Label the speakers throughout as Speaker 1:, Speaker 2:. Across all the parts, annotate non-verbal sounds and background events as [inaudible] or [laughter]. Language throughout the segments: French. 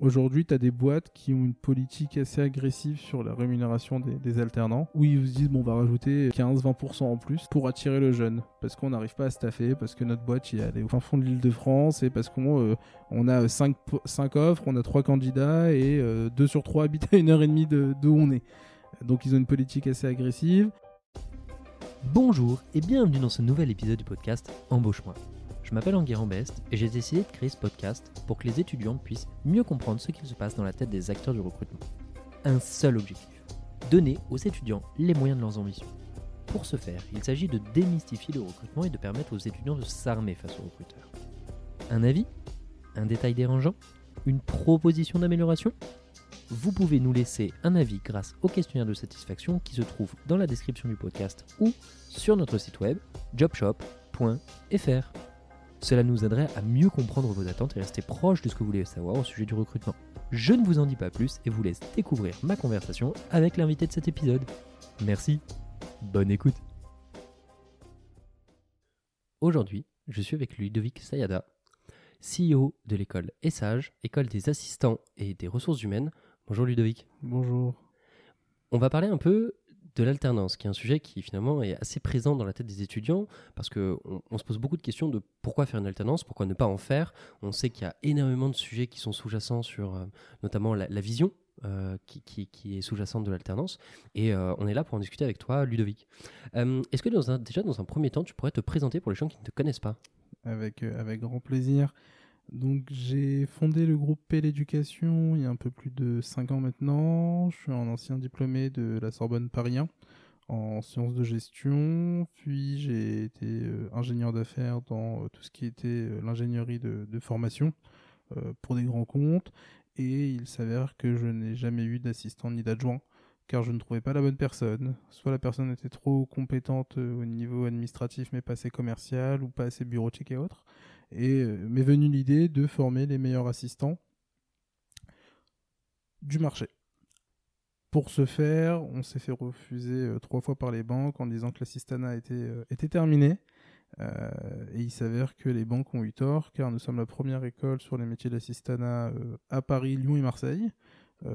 Speaker 1: Aujourd'hui, tu as des boîtes qui ont une politique assez agressive sur la rémunération des, alternants, où ils se disent, bon, on va rajouter 15-20% en plus pour attirer le jeune, parce qu'on n'arrive pas à staffer, parce que notre boîte, il est au fin fond de l'île de France, et parce qu'on euh, on a 5, offres, on a 3 candidats, et 2 euh, sur 3 habitent à une heure et demie de, de où on est. Donc ils ont une politique assez agressive.
Speaker 2: Bonjour et bienvenue dans ce nouvel épisode du podcast Embauche-moi. Je m'appelle Enguerrand Best et j'ai décidé de créer ce podcast pour que les étudiants puissent mieux comprendre ce qu'il se passe dans la tête des acteurs du recrutement. Un seul objectif donner aux étudiants les moyens de leurs ambitions. Pour ce faire, il s'agit de démystifier le recrutement et de permettre aux étudiants de s'armer face aux recruteurs. Un avis? Un détail dérangeant? Une proposition d'amélioration? Vous pouvez nous laisser un avis grâce au questionnaire de satisfaction qui se trouve dans la description du podcast ou sur notre site web jobshop.fr. Cela nous aiderait à mieux comprendre vos attentes et rester proche de ce que vous voulez savoir au sujet du recrutement. Je ne vous en dis pas plus et vous laisse découvrir ma conversation avec l'invité de cet épisode. Merci, bonne écoute. Aujourd'hui, je suis avec Ludovic Sayada, CEO de l'école ESAGE, école des assistants et des ressources humaines. Bonjour Ludovic.
Speaker 1: Bonjour.
Speaker 2: On va parler un peu de l'alternance, qui est un sujet qui finalement est assez présent dans la tête des étudiants, parce qu'on on se pose beaucoup de questions de pourquoi faire une alternance, pourquoi ne pas en faire. On sait qu'il y a énormément de sujets qui sont sous-jacents sur euh, notamment la, vision. Euh, qui, qui, est sous-jacente de l'alternance. Et euh, on est là pour en discuter avec toi, Ludovic. Est-ce que dans un, déjà, dans un premier temps, tu pourrais te présenter pour les gens qui ne te connaissent pas?
Speaker 1: Avec, avec grand plaisir. Donc j'ai fondé le groupe P l'éducation il y a un peu plus de 5 ans maintenant. Je suis un ancien diplômé de la Sorbonne Paris 1 en sciences de gestion, puis j'ai été euh, ingénieur d'affaires dans euh, tout ce qui était euh, l'ingénierie de, formation pour des grands comptes, et il s'avère que je n'ai jamais eu d'assistant ni d'adjoint, car je ne trouvais pas la bonne personne. Soit la personne était trop compétente au niveau administratif mais pas assez commercial, ou pas assez bureautique et autres, et euh, m'est venue l'idée de former les meilleurs assistants du marché. Pour ce faire, on s'est fait refuser euh, trois fois par les banques en disant que l'assistanat était, euh, était terminé. et il s'avère que les banques ont eu tort, car nous sommes la première école sur les métiers d'assistanat à Paris, Lyon et Marseille,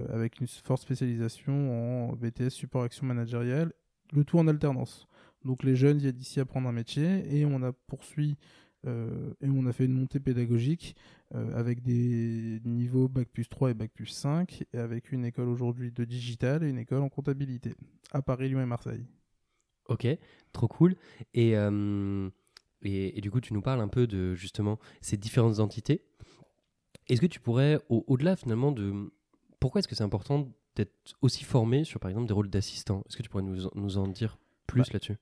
Speaker 1: avec une forte spécialisation en BTS support action managériale, le tout en alternance. Donc les jeunes viennent d'ici apprendre un métier et on a poursuivi euh, et on a fait une montée pédagogique euh, avec des niveaux Bac plus 3 et Bac plus 5, et avec une école aujourd'hui de digital et une école en comptabilité, à Paris, Lyon et Marseille.
Speaker 2: Ok, trop cool. Et, euh, et, du coup, tu nous parles un peu de justement ces différentes entités. Est-ce que tu pourrais, au-delà finalement de... Pourquoi est-ce que c'est important d'être aussi formé sur, par exemple, des rôles d'assistant? Est-ce que tu pourrais nous, nous en dire plus bah, là-dessus?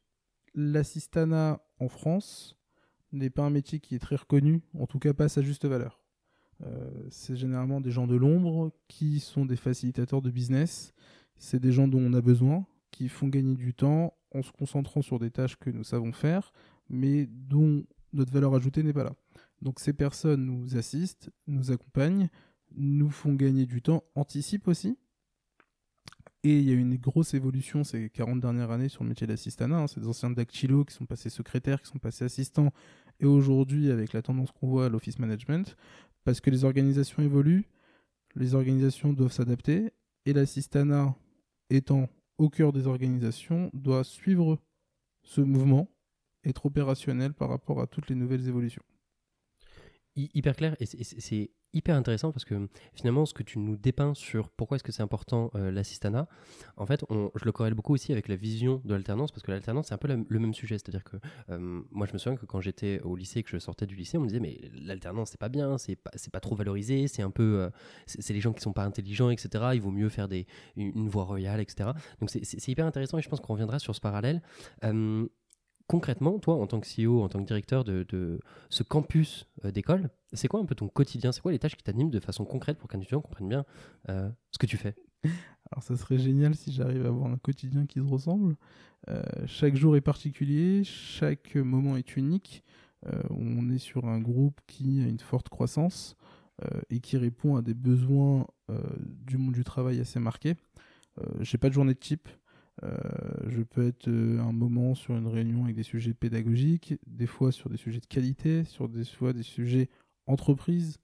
Speaker 1: L'assistanat en France, n'est pas un métier qui est très reconnu, en tout cas pas à sa juste valeur. Euh, c'est généralement des gens de l'ombre qui sont des facilitateurs de business. C'est des gens dont on a besoin, qui font gagner du temps en se concentrant sur des tâches que nous savons faire, mais dont notre valeur ajoutée n'est pas là. Donc ces personnes nous assistent, nous accompagnent, nous font gagner du temps, anticipent aussi. Et il y a eu une grosse évolution ces 40 dernières années sur le métier d'assistanat. Hein. C'est des anciens dactylo qui sont passés secrétaires, qui sont passés assistants, et aujourd'hui avec la tendance qu'on voit à l'office management, parce que les organisations évoluent, les organisations doivent s'adapter, et l'assistanat étant au cœur des organisations doit suivre ce mouvement, être opérationnel par rapport à toutes les nouvelles évolutions.
Speaker 2: Hyper clair, et c'est hyper intéressant parce que finalement, ce que tu nous dépeins sur pourquoi est-ce que c'est important euh, l'assistanat, en fait, je le corrèle beaucoup aussi avec la vision de l'alternance parce que l'alternance, c'est un peu le même sujet. C'est-à-dire que moi, je me souviens que quand j'étais au lycée et que je sortais du lycée, on me disait, mais l'alternance, c'est pas bien, c'est pas, pas trop valorisé, c'est un peu. Euh, c'est les gens qui sont pas intelligents, etc. Il vaut mieux faire des, une, voie royale, etc. Donc, c'est hyper intéressant et je pense qu'on reviendra sur ce parallèle concrètement, toi, en tant que CEO, en tant que directeur de, ce campus euh, d'école, c'est quoi un peu ton quotidien? C'est quoi les tâches qui t'animent de façon concrète pour qu'un étudiant comprenne bien euh, ce que tu fais?
Speaker 1: Alors, ça serait génial si j'arrive à avoir un quotidien qui se ressemble. Euh, chaque jour est particulier, chaque moment est unique. on est sur un groupe qui a une forte croissance et qui répond à des besoins du monde du travail assez marqués. J'ai pas de journée de type. Euh, je peux être euh, un moment sur une réunion avec des sujets pédagogiques, des fois sur des sujets de qualité, sur des fois des sujets entreprise,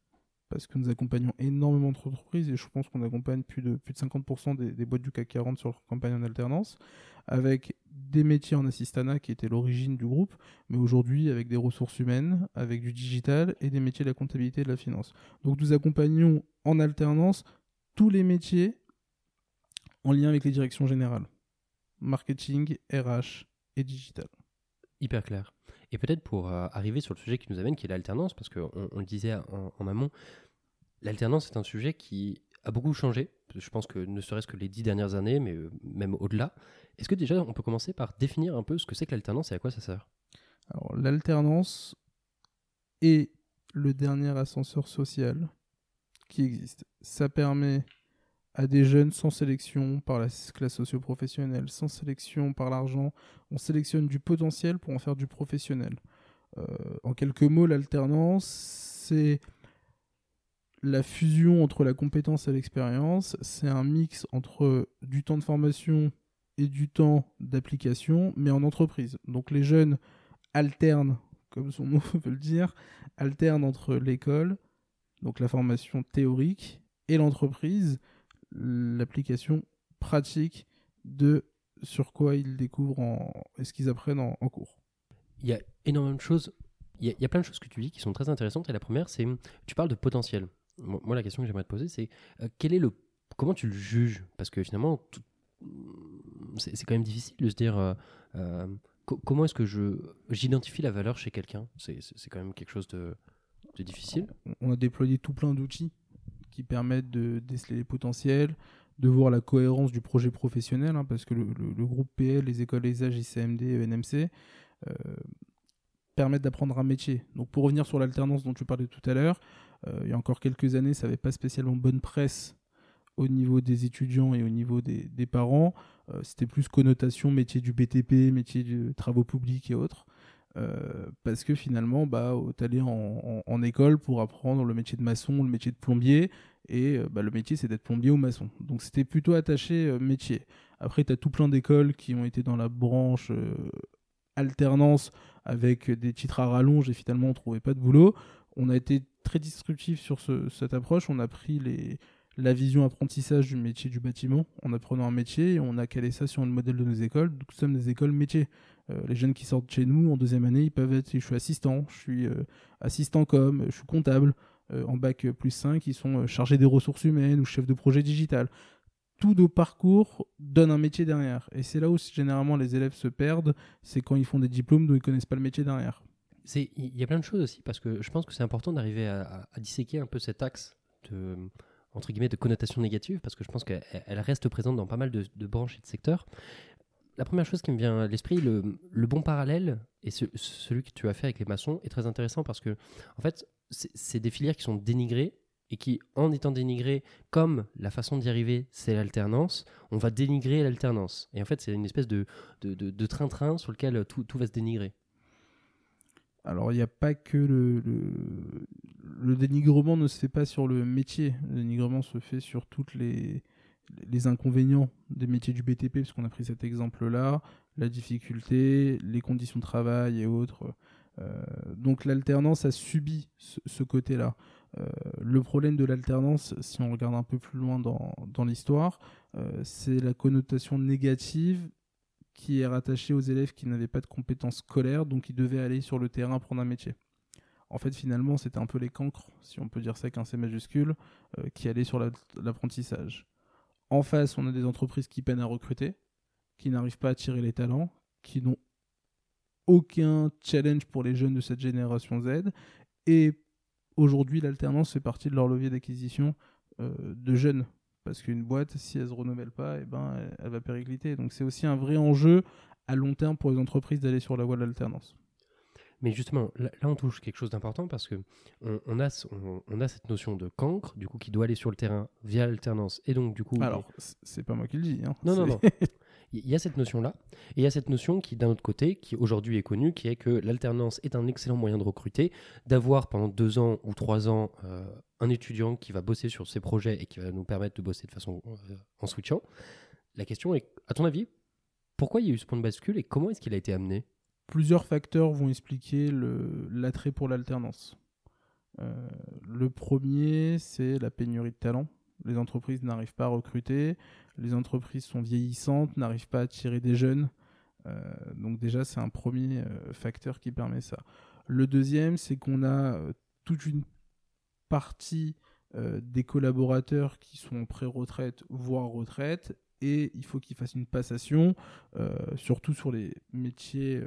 Speaker 1: parce que nous accompagnons énormément d'entreprises et je pense qu'on accompagne plus de, plus de 50% des, des, boîtes du CAC 40 sur leur campagne en alternance, avec des métiers en assistana qui étaient l'origine du groupe, mais aujourd'hui avec des ressources humaines, avec du digital et des métiers de la comptabilité et de la finance. Donc nous accompagnons en alternance tous les métiers en lien avec les directions générales. Marketing, RH et digital.
Speaker 2: Hyper clair. Et peut-être pour euh, arriver sur le sujet qui nous amène, qui est l'alternance, parce qu'on on le disait en, en amont, l'alternance est un sujet qui a beaucoup changé. Je pense que ne serait-ce que les dix dernières années, mais euh, même au-delà. Est-ce que déjà on peut commencer par définir un peu ce que c'est que l'alternance et à quoi ça sert?
Speaker 1: Alors l'alternance est le dernier ascenseur social qui existe. Ça permet à des jeunes sans sélection par la classe socio-professionnelle, sans sélection par l'argent. On sélectionne du potentiel pour en faire du professionnel. Euh, en quelques mots, l'alternance, c'est la fusion entre la compétence et l'expérience. C'est un mix entre du temps de formation et du temps d'application, mais en entreprise. Donc les jeunes alternent, comme son [laughs] nom veut le dire, alternent entre l'école, donc la formation théorique, et l'entreprise l'application pratique de sur quoi ils découvrent en, et ce qu'ils apprennent en, en, cours.
Speaker 2: Il y a énormément de choses, il y, a, il y, a, plein de choses que tu dis qui sont très intéressantes. Et la première, c'est, tu parles de potentiel. Moi, la question que j'aimerais te poser, c'est euh, quel est le, comment tu le juges? Parce que finalement, c'est, quand même difficile de se dire euh, euh, co- comment est-ce que je, j'identifie la valeur chez quelqu'un? C'est, quand même quelque chose de, de difficile.
Speaker 1: On a déployé tout plein d'outils qui permettent de déceler les potentiels, de voir la cohérence du projet professionnel, hein, parce que le, groupe PL, les écoles ESAGE, ICMD, ENMC, euh, permettent d'apprendre un métier. Donc pour revenir sur l'alternance dont tu parlais tout à l'heure, euh, il y a encore quelques années, ça n'avait pas spécialement bonne presse au niveau des étudiants et au niveau des, parents. Euh, C'était plus connotation métier du BTP, métier de travaux publics et autres. Parce que finalement, bah, tu allais en, en, en, école pour apprendre le métier de maçon, le métier de plombier, et euh, bah, le métier c'est d'être plombier ou maçon. Donc c'était plutôt attaché euh, métier. Après, tu as tout plein d'écoles qui ont été dans la branche euh, alternance avec des titres à rallonge et finalement on trouvait pas de boulot. On a été très disruptif sur ce, cette approche. On a pris la vision apprentissage du métier du bâtiment en apprenant un métier et on a calé ça sur le modèle de nos écoles. Nous sommes des écoles métiers. Les jeunes qui sortent chez nous en deuxième année, ils peuvent être, je suis assistant, je suis assistant com, je suis comptable. Euh, en bac plus 5, ils sont chargés des ressources humaines ou chefs de projet digital. Tous nos parcours donnent un métier derrière. Et c'est là où généralement les élèves se perdent, c'est quand ils font des diplômes dont ils connaissent pas le métier derrière.
Speaker 2: Il y a plein de choses aussi, parce que je pense que c'est important d'arriver à, disséquer un peu cet axe de, entre guillemets, de connotation négative, parce que je pense qu'elle reste présente dans pas mal de, de, branches et de secteurs. La première chose qui me vient à l'esprit, le, le, bon parallèle, et ce, celui que tu as fait avec les maçons, est très intéressant parce que, en fait, c'est des filières qui sont dénigrées et qui, en étant dénigrées, comme la façon d'y arriver, c'est l'alternance, on va dénigrer l'alternance. Et en fait, c'est une espèce de train-train sur lequel tout, tout va se dénigrer.
Speaker 1: Alors, il n'y a pas que le, le, le, dénigrement ne se fait pas sur le métier. Le dénigrement se fait sur toutes les, les inconvénients des métiers du BTP, parce qu'on a pris cet exemple-là, la difficulté, les conditions de travail et autres. Euh, donc l'alternance a subi ce, côté-là. Euh, le problème de l'alternance, si on regarde un peu plus loin dans, l'histoire, euh, c'est la connotation négative qui est rattaché aux élèves qui n'avaient pas de compétences scolaires, donc qui devaient aller sur le terrain prendre un métier. En fait, finalement, c'était un peu les cancres, si on peut dire ça avec un C majuscule, qui allaient sur l'apprentissage. La, en face, on a des entreprises qui peinent à recruter, qui n'arrivent pas à tirer les talents, qui n'ont aucun challenge pour les jeunes de cette génération Z. Et aujourd'hui, l'alternance fait partie de leur levier d'acquisition euh, de jeunes parce qu'une boîte, si elle ne se renouvelle pas, eh ben, elle, elle va péricliter. Donc c'est aussi un vrai enjeu à long terme pour les entreprises d'aller sur la voie de l'alternance.
Speaker 2: Mais justement, là, là, on touche quelque chose d'important parce que on, on, a, on, on, a cette notion de cancre, du coup, qui doit aller sur le terrain via l'alternance. Et donc, du coup.
Speaker 1: Alors, c'est pas moi qui le dis. Hein.
Speaker 2: Non, non, non. [laughs] Il y a cette notion-là. Et il y a cette notion qui, d'un autre côté, qui aujourd'hui est connue, qui est que l'alternance est un excellent moyen de recruter, d'avoir pendant deux ans ou trois ans euh, un étudiant qui va bosser sur ses projets et qui va nous permettre de bosser de façon euh, en switchant. La question est, à ton avis, pourquoi il y a eu ce point de bascule et comment est-ce qu'il a été amené?
Speaker 1: Plusieurs facteurs vont expliquer l'attrait pour l'alternance. le premier, c'est la pénurie de talent. Les entreprises n'arrivent pas à recruter, les entreprises sont vieillissantes, n'arrivent pas à attirer des jeunes. donc déjà, c'est un premier facteur qui permet ça. Le deuxième, c'est qu'on a toute une partie des collaborateurs qui sont pré-retraite, voire retraite, et il faut qu'ils fassent une passation, surtout sur les métiers,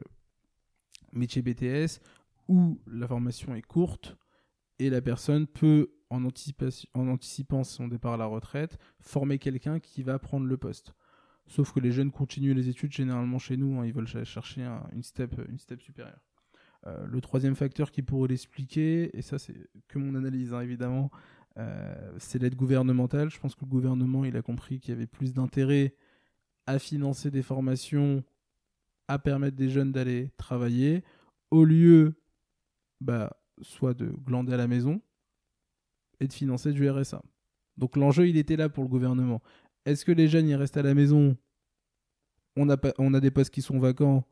Speaker 1: métiers BTS, où la formation est courte, et la personne peut, en, anticipant son départ à la retraite, former quelqu'un qui va prendre le poste. Sauf que les jeunes continuent les études généralement chez nous, hein, ils veulent chercher une, step, une step supérieure. Euh, le troisième facteur qui pourrait l'expliquer, et ça c'est que mon analyse hein, évidemment, euh, c'est l'aide gouvernementale. Je pense que le gouvernement il a compris qu'il y avait plus d'intérêt à financer des formations, à permettre des jeunes d'aller travailler, au lieu bah, soit de glander à la maison et de financer du RSA. Donc l'enjeu, il était là pour le gouvernement. Est-ce que les jeunes, ils restent à la maison? On a, des postes qui sont vacants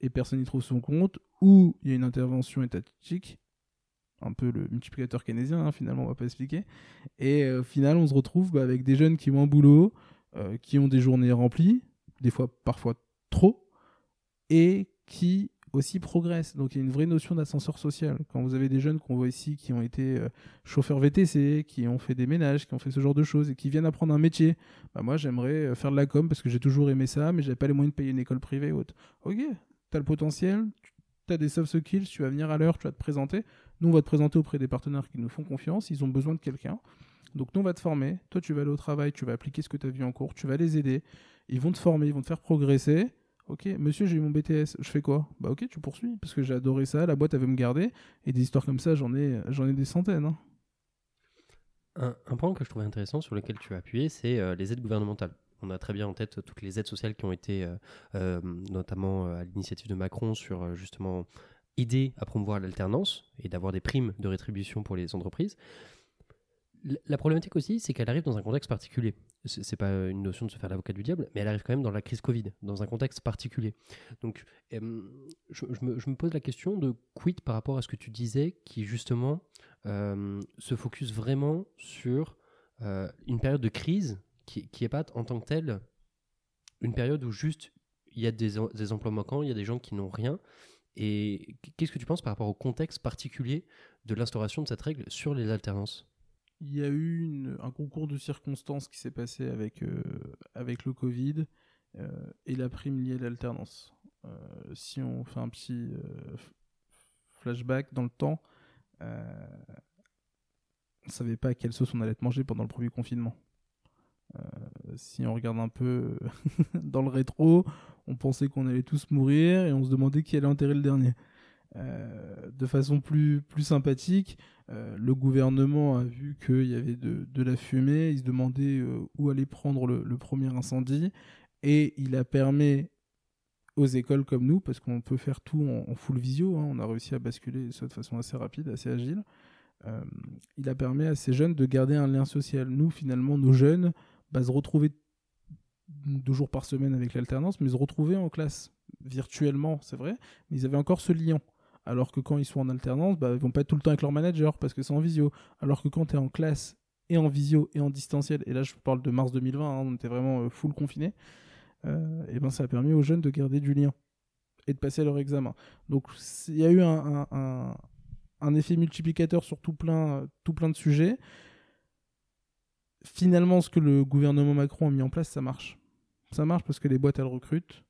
Speaker 1: et personne n'y trouve son compte, ou il y a une intervention étatique, un peu le multiplicateur keynésien, hein, finalement, on va pas expliquer. Et euh, au final, on se retrouve bah, avec des jeunes qui ont un boulot, euh, qui ont des journées remplies, des fois parfois trop, et qui aussi progresse. Donc il y a une vraie notion d'ascenseur social. Quand vous avez des jeunes qu'on voit ici qui ont été euh, chauffeurs VTC, qui ont fait des ménages, qui ont fait ce genre de choses et qui viennent apprendre un métier, bah moi j'aimerais euh, faire de la com parce que j'ai toujours aimé ça, mais j'avais pas les moyens de payer une école privée ou autre. Ok, tu as le potentiel, tu as des soft skills, tu vas venir à l'heure, tu vas te présenter. Nous on va te présenter auprès des partenaires qui nous font confiance, ils ont besoin de quelqu'un. Donc nous on va te former, toi tu vas aller au travail, tu vas appliquer ce que tu as vu en cours, tu vas les aider, ils vont te former, ils vont te faire progresser Ok, monsieur, j'ai eu mon BTS, je fais quoi? Bah ok, tu poursuis, parce que j'ai adoré ça, la boîte avait me garder, et des histoires comme ça, j'en ai, j'en ai des centaines. Hein.
Speaker 2: Un, point que je trouvais intéressant sur lequel tu as appuyé, c'est euh, les aides gouvernementales. On a très bien en tête toutes les aides sociales qui ont été, euh, euh, notamment à l'initiative de Macron, sur justement aider à promouvoir l'alternance et d'avoir des primes de rétribution pour les entreprises. La problématique aussi, c'est qu'elle arrive dans un contexte particulier. C'est pas une notion de se faire l'avocat du diable, mais elle arrive quand même dans la crise Covid, dans un contexte particulier. Donc, je, me, pose la question de quid par rapport à ce que tu disais, qui justement se focus vraiment sur une période de crise qui, qui est pas en tant que telle une période où juste il y a des emplois manquants, il y a des gens qui n'ont rien. Et qu'est-ce que tu penses par rapport au contexte particulier de l'instauration de cette règle sur les alternances?
Speaker 1: Il y a eu un concours de circonstances qui s'est passé avec, euh, avec le Covid euh, et la prime liée à l'alternance. Euh, si on fait un petit flashback dans le temps, on ne savait pas quelle sauce on allait manger pendant le premier confinement. si on regarde un peu [laughs] dans le rétro, on pensait qu'on allait tous mourir et on se demandait qui allait enterrer le dernier. De façon plus, plus sympathique, euh, le gouvernement a vu qu'il y avait de, la fumée, il se demandait euh, où allait prendre le, premier incendie, et il a permis aux écoles comme nous, parce qu'on peut faire tout en, full visio, hein, on a réussi à basculer ça de façon assez rapide, assez agile, il a permis à ces jeunes de garder un lien social. Nous, finalement, nos jeunes, bah, se retrouver deux jours par semaine avec l'alternance, mais se retrouver en classe virtuellement, c'est vrai, mais ils avaient encore ce lien. Alors que quand ils sont en alternance, bah, ils vont pas être tout le temps avec leur manager parce que c'est en visio. Alors que quand tu es en classe et en visio et en distanciel, et là je parle de mars 2020, hein, on était vraiment euh, full confiné, euh, ben ça a permis aux jeunes de garder du lien et de passer leur examen. Donc il y a eu un, effet multiplicateur sur tout plein, tout plein de sujets. Finalement, ce que le gouvernement Macron a mis en place, ça marche. Ça marche parce que les boîtes, elles recrutent.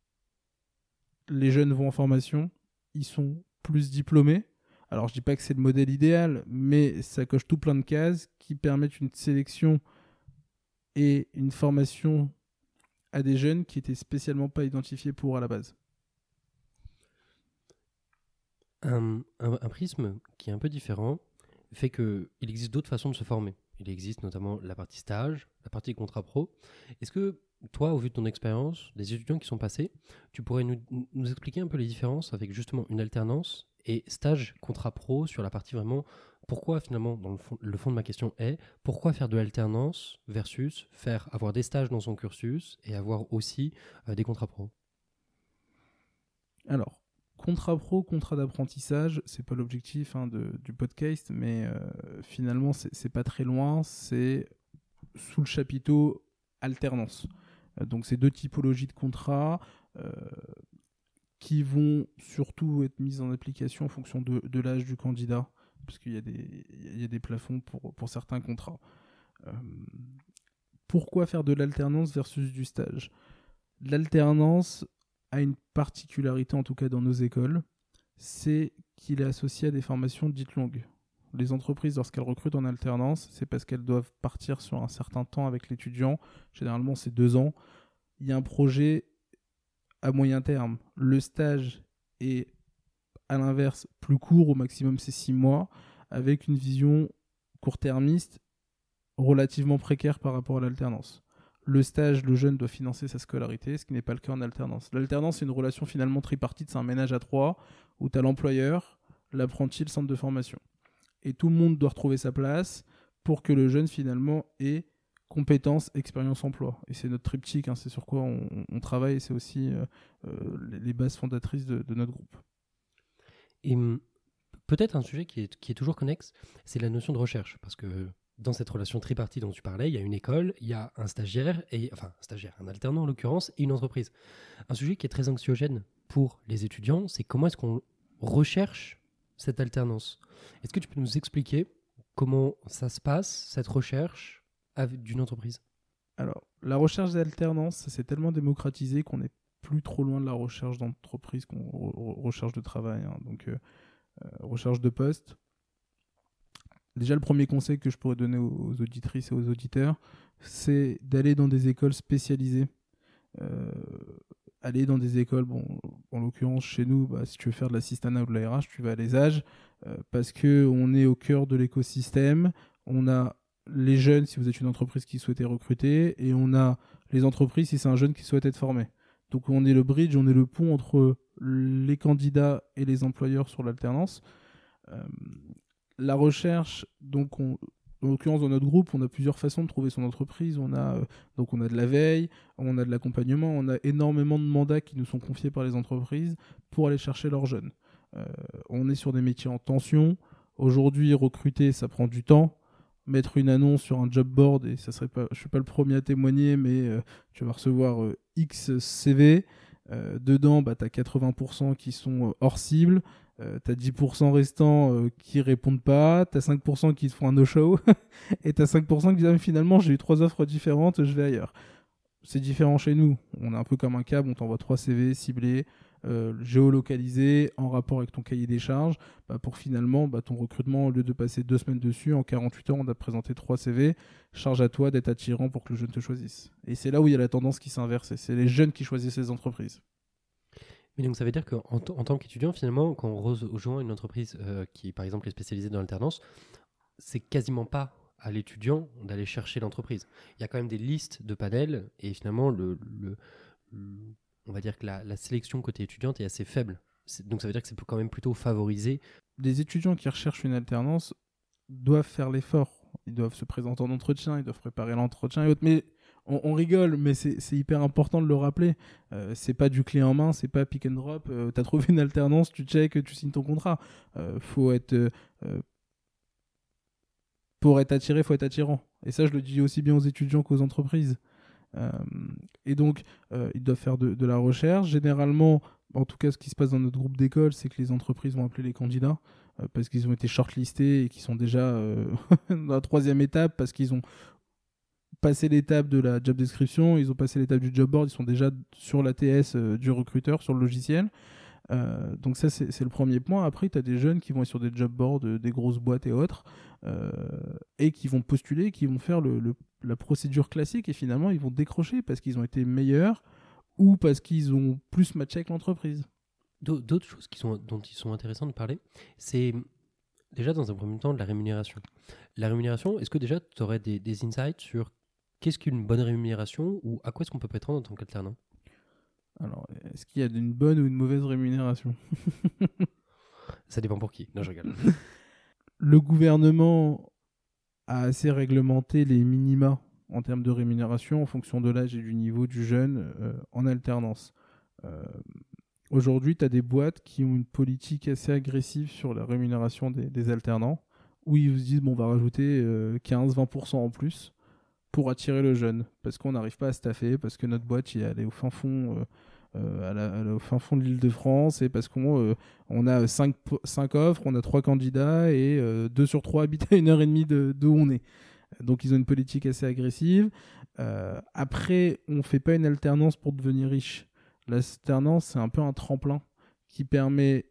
Speaker 1: Les jeunes vont en formation. Ils sont plus diplômés. Alors je dis pas que c'est le modèle idéal, mais ça coche tout plein de cases qui permettent une sélection et une formation à des jeunes qui étaient spécialement pas identifiés pour à la base.
Speaker 2: Un, prisme qui est un peu différent fait qu'il existe d'autres façons de se former. Il existe notamment la partie stage, la partie contrat pro. Est-ce que toi, au vu de ton expérience, des étudiants qui sont passés, tu pourrais nous, expliquer un peu les différences avec justement une alternance et stage contrat pro sur la partie vraiment pourquoi finalement, dans le fond, de ma question est pourquoi faire de l'alternance versus faire avoir des stages dans son cursus et avoir aussi euh, des contrats pro?
Speaker 1: Alors, contrat pro, contrat d'apprentissage, c'est pas l'objectif hein, du podcast, mais euh, finalement c'est pas très loin, c'est sous le chapiteau alternance. Euh, donc c'est deux typologies de contrats euh, qui vont surtout être mises en application en fonction de, l'âge du candidat, parce qu'il y, a des plafonds pour, pour certains contrats. pourquoi faire de l'alternance versus du stage? L'alternance, a une particularité, en tout cas dans nos écoles, c'est qu'il est associé à des formations dites longues. Les entreprises, lorsqu'elles recrutent en alternance, c'est parce qu'elles doivent partir sur un certain temps avec l'étudiant. Généralement, c'est deux ans. Il y a un projet à moyen terme. Le stage est, à l'inverse, plus court, au maximum c'est six mois, avec une vision court-termiste relativement précaire par rapport à l'alternance le stage, le jeune doit financer sa scolarité, ce qui n'est pas le cas en alternance. L'alternance, c'est une relation finalement tripartite, c'est un ménage à trois, où tu as l'employeur, l'apprenti, le centre de formation. Et tout le monde doit retrouver sa place pour que le jeune finalement ait compétences, expérience, emploi. Et c'est notre triptyque, hein, c'est sur quoi on, travaille, et c'est aussi euh, euh, les bases fondatrices de, notre groupe.
Speaker 2: Et hum, peut-être un sujet qui est, toujours connexe, c'est la notion de recherche, parce que dans cette relation tripartite dont tu parlais, il y a une école, il y a un stagiaire, et, enfin un stagiaire, un alternant en l'occurrence, et une entreprise. Un sujet qui est très anxiogène pour les étudiants, c'est comment est-ce qu'on recherche cette alternance. Est-ce que tu peux nous expliquer comment ça se passe, cette recherche d'une entreprise?
Speaker 1: Alors, la recherche d'alternance, ça s'est tellement démocratisé qu'on n'est plus trop loin de la recherche d'entreprise qu'on recherche de travail. Hein. Donc, euh, euh, recherche de poste, Déjà, le premier conseil que je pourrais donner aux auditrices et aux auditeurs, c'est d'aller dans des écoles spécialisées. Euh, aller dans des écoles, bon, en l'occurrence chez nous, bah, si tu veux faire de l'assistana ou de la RH, tu vas à les âges, euh, parce que on est au cœur de l'écosystème. On a les jeunes si vous êtes une entreprise qui souhaitait recruter, et on a les entreprises si c'est un jeune qui souhaite être formé. Donc on est le bridge, on est le pont entre les candidats et les employeurs sur l'alternance. Euh, la recherche, donc en l'occurrence dans notre groupe, on a plusieurs façons de trouver son entreprise. On a euh, donc on a de la veille, on a de l'accompagnement, on a énormément de mandats qui nous sont confiés par les entreprises pour aller chercher leurs jeunes. Euh, on est sur des métiers en tension. Aujourd'hui, recruter, ça prend du temps. Mettre une annonce sur un job board, et ça serait pas, suis pas le premier à témoigner, mais euh, tu vas recevoir X CV. dedans, bah, tu as 80% qui sont hors cible. Euh, t'as 10% restants euh, qui répondent pas, t'as 5% qui te font un no-show, [laughs] et t'as 5% qui disent ah, finalement j'ai eu trois offres différentes, je vais ailleurs. C'est différent chez nous. On est un peu comme un câble, on t'envoie trois CV ciblés, euh, géolocalisés, en rapport avec ton cahier des charges, bah, pour finalement bah, ton recrutement, au lieu de passer deux semaines dessus, en 48 heures on a présenté trois CV, charge à toi d'être attirant pour que le jeune te choisisse. Et c'est là où il y a la tendance qui s'inverse, c'est les jeunes qui choisissent les entreprises.
Speaker 2: Mais donc ça veut dire qu'en en tant qu'étudiant, finalement, quand on rejoint une entreprise euh, qui, par exemple, est spécialisée dans l'alternance, c'est quasiment pas à l'étudiant d'aller chercher l'entreprise. Il y a quand même des listes de panels et finalement, le, on va dire que la, sélection côté étudiante est assez faible. donc ça veut dire que c'est quand même plutôt favorisé.
Speaker 1: Les étudiants qui recherchent une alternance doivent faire l'effort. Ils doivent se présenter en entretien, ils doivent préparer l'entretien et autres. On, rigole, mais c'est hyper important de le rappeler. Euh, c'est pas du clé en main, c'est pas pick and drop. Euh, tu as trouvé une alternance, tu check, tu signes ton contrat. Euh, faut être pour être attiré, faut être attirant. Et ça, je le dis aussi bien aux étudiants qu'aux entreprises. et donc, ils doivent faire de, la recherche. Généralement, en tout cas, ce qui se passe dans notre groupe d'école, c'est que les entreprises vont appeler les candidats parce qu'ils ont été shortlistés et qu'ils sont déjà [laughs] dans la troisième étape parce qu'ils ont passé l'étape de la job description, ils ont passé l'étape du job board, ils sont déjà sur l'ATS euh, du recruteur, sur le logiciel. Euh, donc ça, c'est le premier point. Après, tu as des jeunes qui vont être sur des job boards, euh, des grosses boîtes et autres, et qui vont postuler, qui vont faire le, la procédure classique, et finalement, ils vont décrocher parce qu'ils ont été meilleurs ou parce qu'ils ont plus matché avec l'entreprise.
Speaker 2: D'autres choses qui sont, dont ils sont intéressants de parler, c'est déjà dans un premier temps de la rémunération. La rémunération, est-ce que déjà tu aurais des, des insights sur qu'est-ce qu'une bonne rémunération ou à quoi est-ce qu'on peut prétendre en tant qu'alternant?
Speaker 1: Alors, est-ce qu'il y a une bonne ou une mauvaise rémunération? [laughs]
Speaker 2: Ça dépend pour qui. Non, je regarde. [laughs]
Speaker 1: Le gouvernement a assez réglementé les minima en termes de rémunération en fonction de l'âge et du niveau du jeune euh, en alternance. Euh, Aujourd'hui, tu as des boîtes qui ont une politique assez agressive sur la rémunération des, des alternants, où ils se disent bon, on va rajouter 15-20% en plus pour attirer le jeune, parce qu'on n'arrive pas à staffer, parce que notre boîte, elle est au fin fond euh, au fin fond de l'île de France et parce qu'on euh, a 5, offres, on a 3 candidats et 2 euh, sur 3 habitent à une heure et demie de, où on est. Donc ils ont une politique assez agressive. après, on ne fait pas une alternance pour devenir riche. L'alternance, c'est un peu un tremplin qui permet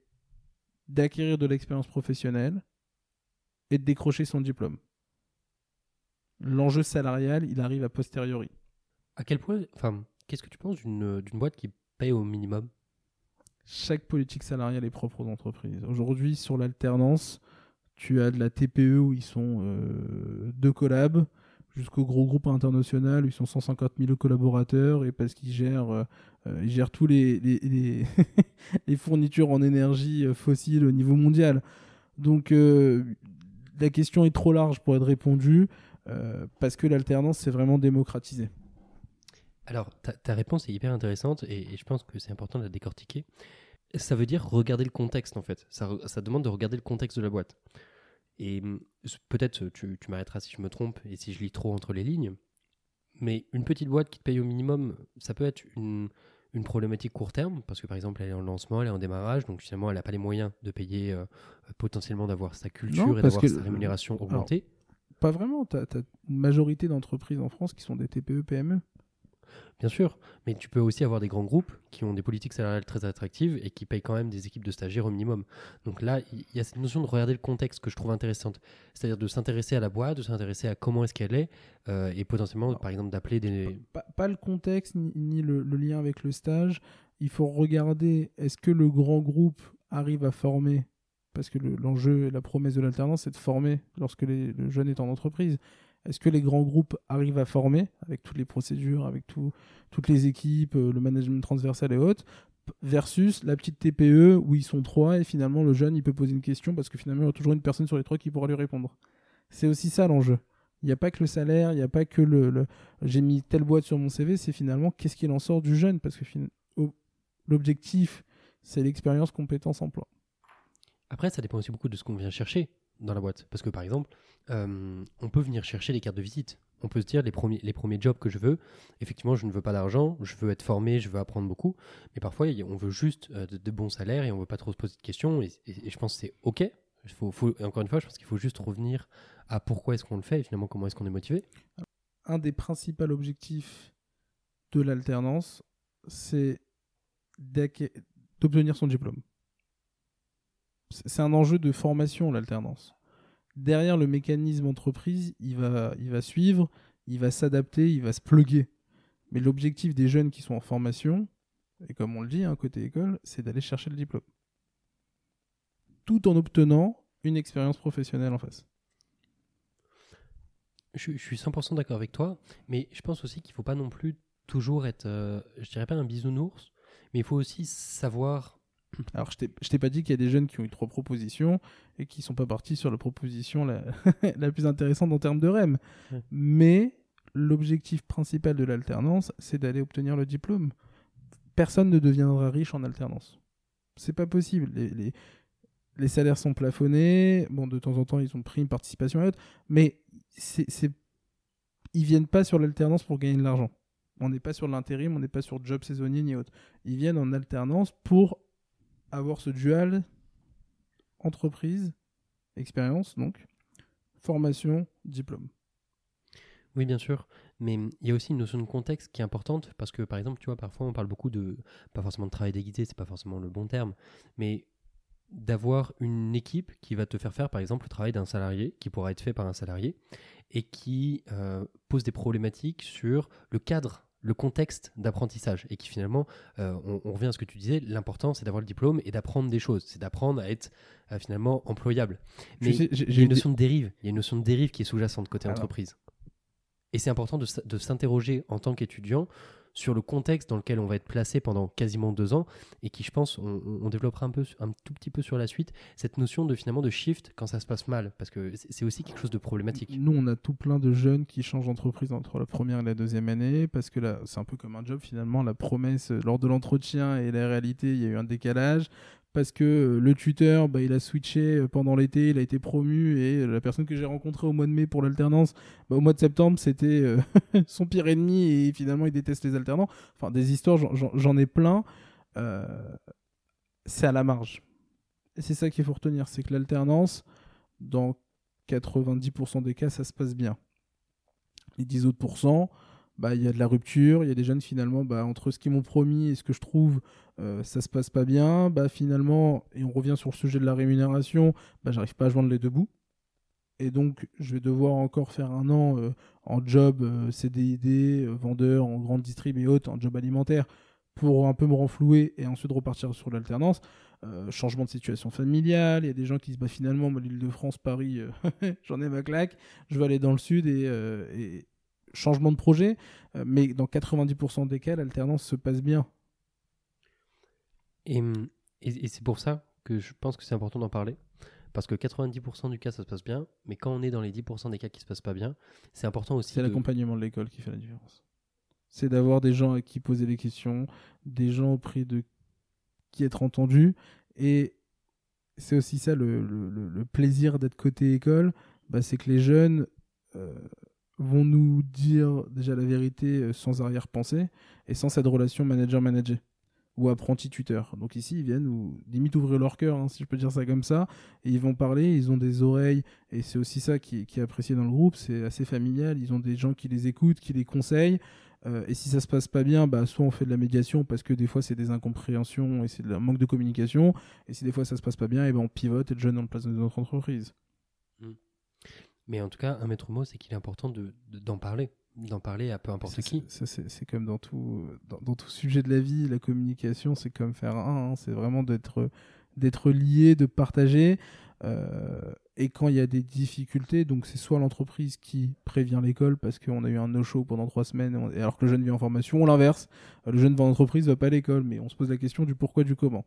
Speaker 1: d'acquérir de l'expérience professionnelle et de décrocher son diplôme. L'enjeu salarial, il arrive a posteriori.
Speaker 2: À quel point, enfin, qu'est-ce que tu penses d'une boîte qui paye au minimum?
Speaker 1: Chaque politique salariale est propre aux entreprises. Aujourd'hui, sur l'alternance, tu as de la TPE où ils sont euh, deux collabs, jusqu'au gros groupe international où ils sont 150 000 collaborateurs et parce qu'ils gèrent, euh, euh, ils gèrent tous les, les, les, [laughs] fournitures en énergie fossile au niveau mondial. Donc la question est trop large pour être répondue parce que l'alternance c'est vraiment démocratisé.
Speaker 2: Alors, ta, réponse est hyper intéressante et, je pense que c'est important de la décortiquer. Ça veut dire regarder le contexte, en fait. Ça, demande de regarder le contexte de la boîte. Et hum, peut-être tu, m'arrêteras si je me trompe et si je lis trop entre les lignes. Mais une petite boîte qui te paye au minimum, ça peut être une, problématique court terme, parce que par exemple, elle est en lancement, elle est en démarrage, donc finalement, elle n'a pas les moyens de payer, euh, potentiellement d'avoir sa culture et d'avoir sa rémunération augmentée.
Speaker 1: Pas vraiment. Tu as, une majorité d'entreprises en France qui sont des TPE-PME.
Speaker 2: Bien sûr, mais tu peux aussi avoir des grands groupes qui ont des politiques salariales très attractives et qui payent quand même des équipes de stagiaires au minimum. Donc là, il y a cette notion de regarder le contexte que je trouve intéressante. C'est-à-dire de s'intéresser à la boîte, de s'intéresser à comment est-ce qu'elle est, euh, et potentiellement, par exemple, d'appeler des...
Speaker 1: Pas, le contexte ni, le, lien avec le stage. Il faut regarder, est-ce que le grand groupe arrive à former parce que l'enjeu et la promesse de l'alternance, c'est de former lorsque le jeune est en entreprise. Est-ce que les grands groupes arrivent à former avec toutes les procédures, avec toutes les équipes, euh, le management transversal et autres, versus la petite TPE où ils sont trois et finalement le jeune il peut poser une question parce que finalement il y a toujours une personne sur les trois qui pourra lui répondre. C'est aussi ça l'enjeu. Il n'y a pas que le salaire, il n'y a pas que le, j'ai mis telle boîte sur mon CV, c'est finalement qu'est-ce qu'il en sort du jeune? Parce que l'objectif c'est l'expérience, compétence, emploi.
Speaker 2: Après, ça dépend aussi beaucoup de ce qu'on vient chercher dans la boîte. Parce que par exemple, euh, on peut venir chercher les cartes de visite. On peut se dire les premiers, les premiers jobs que je veux, effectivement, je ne veux pas d'argent, je veux être formé, je veux apprendre beaucoup. Mais parfois, on veut juste euh, de, bons salaires et on ne veut pas trop se poser de questions. Et, je pense que c'est OK. Faut, encore une fois, je pense qu'il faut juste revenir à pourquoi est-ce qu'on le fait et finalement comment est-ce qu'on est motivé.
Speaker 1: Un des principaux objectifs de l'alternance, c'est d'obtenir son diplôme c'est un enjeu de formation, l'alternance. Derrière le mécanisme entreprise, il va, suivre, il va s'adapter, il va se pluguer. Mais l'objectif des jeunes qui sont en formation, et comme on le dit, hein, côté école, c'est d'aller chercher le diplôme. Tout en obtenant une expérience professionnelle en face.
Speaker 2: Je, suis 100% d'accord avec toi, mais je pense aussi qu'il ne faut pas non plus toujours être, euh, je dirais pas un bisounours, mais il faut aussi savoir
Speaker 1: alors, je t'ai pas dit qu'il y a des jeunes qui ont eu trois propositions et qui sont pas partis sur la proposition la, [laughs] la plus intéressante en termes de REM. Mais l'objectif principal de l'alternance, c'est d'aller obtenir le diplôme. Personne ne deviendra riche en alternance. C'est pas possible. Les, les, les, salaires sont plafonnés. Bon, de temps en temps, ils ont pris une participation à autre. Mais c'est, ils viennent pas sur l'alternance pour gagner de l'argent. On n'est pas sur l'intérim, on n'est pas sur job saisonnier ni autre. Ils viennent en alternance pour avoir ce dual entreprise, expérience, donc, formation, diplôme.
Speaker 2: Oui, bien sûr. Mais il y a aussi une notion de contexte qui est importante parce que, par exemple, tu vois, parfois on parle beaucoup de, pas forcément de travail déguisé, c'est pas forcément le bon terme, mais d'avoir une équipe qui va te faire faire, par exemple, le travail d'un salarié, qui pourra être fait par un salarié, et qui euh, pose des problématiques sur le cadre le contexte d'apprentissage et qui finalement, euh, on, revient à ce que tu disais, l'important c'est d'avoir le diplôme et d'apprendre des choses, c'est d'apprendre à être euh, finalement employable. Mais il y a une notion de dérive, il y a une notion de dérive qui est sous-jacente côté entreprise. Et c'est important de, s- de s'interroger en tant qu'étudiant sur le contexte dans lequel on va être placé pendant quasiment deux ans et qui, je pense, on, développera un, peu, un tout petit peu sur la suite, cette notion de finalement de shift quand ça se passe mal, parce que c'est aussi quelque chose de problématique.
Speaker 1: Nous, on a tout plein de jeunes qui changent d'entreprise entre la première et la deuxième année parce que là, c'est un peu comme un job finalement. La promesse lors de l'entretien et la réalité, il y a eu un décalage parce que euh, le tuteur, bah, il a switché euh, pendant l'été, il a été promu et euh, la personne que j'ai rencontrée au mois de mai pour l'alternance, bah, au mois de septembre, c'était [laughs] son pire ennemi et finalement il déteste les alternants. Enfin, des histoires, j'en- ai plein. C'est à la marge. C'est ça qu'il faut retenir, c'est que l'alternance, dans 90% des cas, ça se passe bien. Les 10 autres pourcents, bah, il y a de la rupture, il y a des jeunes finalement, bah, entre ce qu'ils m'ont promis et ce que je trouve, euh, ça se passe pas bien. Bah, finalement, et on revient sur le sujet de la rémunération, bah, j'arrive pas à joindre les deux bouts. Et donc, je vais devoir encore faire un an euh, en job euh, CDID, euh, vendeur en grande distrib et autres, en job alimentaire, pour un peu me renflouer et ensuite repartir sur l'alternance. Euh, changement de situation familiale, il y a des gens qui se disent bah, finalement, l'île de France, Paris, [laughs] j'en ai ma claque, je vais aller dans le sud et changement de projet. Euh, mais dans 90% des cas, l'alternance se passe bien.
Speaker 2: Et, hum, et- et c'est pour ça que je pense que c'est important d'en parler. Parce que 90% du cas, ça se passe bien. Mais quand on est dans les 10% des cas qui se passent pas bien, c'est important aussi.
Speaker 1: C'est
Speaker 2: de-
Speaker 1: l'accompagnement de l'école qui fait la différence. C'est d'avoir des gens à qui poser les questions, des gens auprès de qui être entendus. Et c'est aussi ça le, le- le- le plaisir d'être côté école, bah, c'est que les jeunes euh, vont nous dire déjà la vérité euh, sans arrière-pensée et sans cette relation manager-manager ou apprenti-tuteur. Donc ici, ils viennent ou limite ouvrir leur cœur, hein, si je peux dire ça comme ça, et ils vont parler, ils ont des oreilles, et c'est aussi ça qui, est apprécié dans le groupe, c'est assez familial, ils ont des gens qui les écoutent, qui les conseillent, euh, et si ça se passe pas bien, bah, soit on fait de la médiation parce que des fois c'est des incompréhensions et c'est un manque de communication. Et si des fois ça se passe pas bien, et ben on pivote et le jeune le place dans notre entreprise.
Speaker 2: Mais en tout cas, un maître mot, c'est qu'il est important de- de- d'en parler. D'en parler à peu importe
Speaker 1: Ça,
Speaker 2: qui.
Speaker 1: c'est- ça, c'est comme dans tout, dans, dans tout sujet de la vie, la communication, c'est comme faire un. hein. c'est vraiment d'être d'être lié, de partager. euh, et quand il y a des difficultés, donc c'est soit l'entreprise qui prévient l'école parce qu'on a eu un no-show pendant trois semaines, alors que le jeune vient en formation, ou l'inverse, le jeune va en entreprise, va pas à l'école, mais on se pose la question du pourquoi, du comment.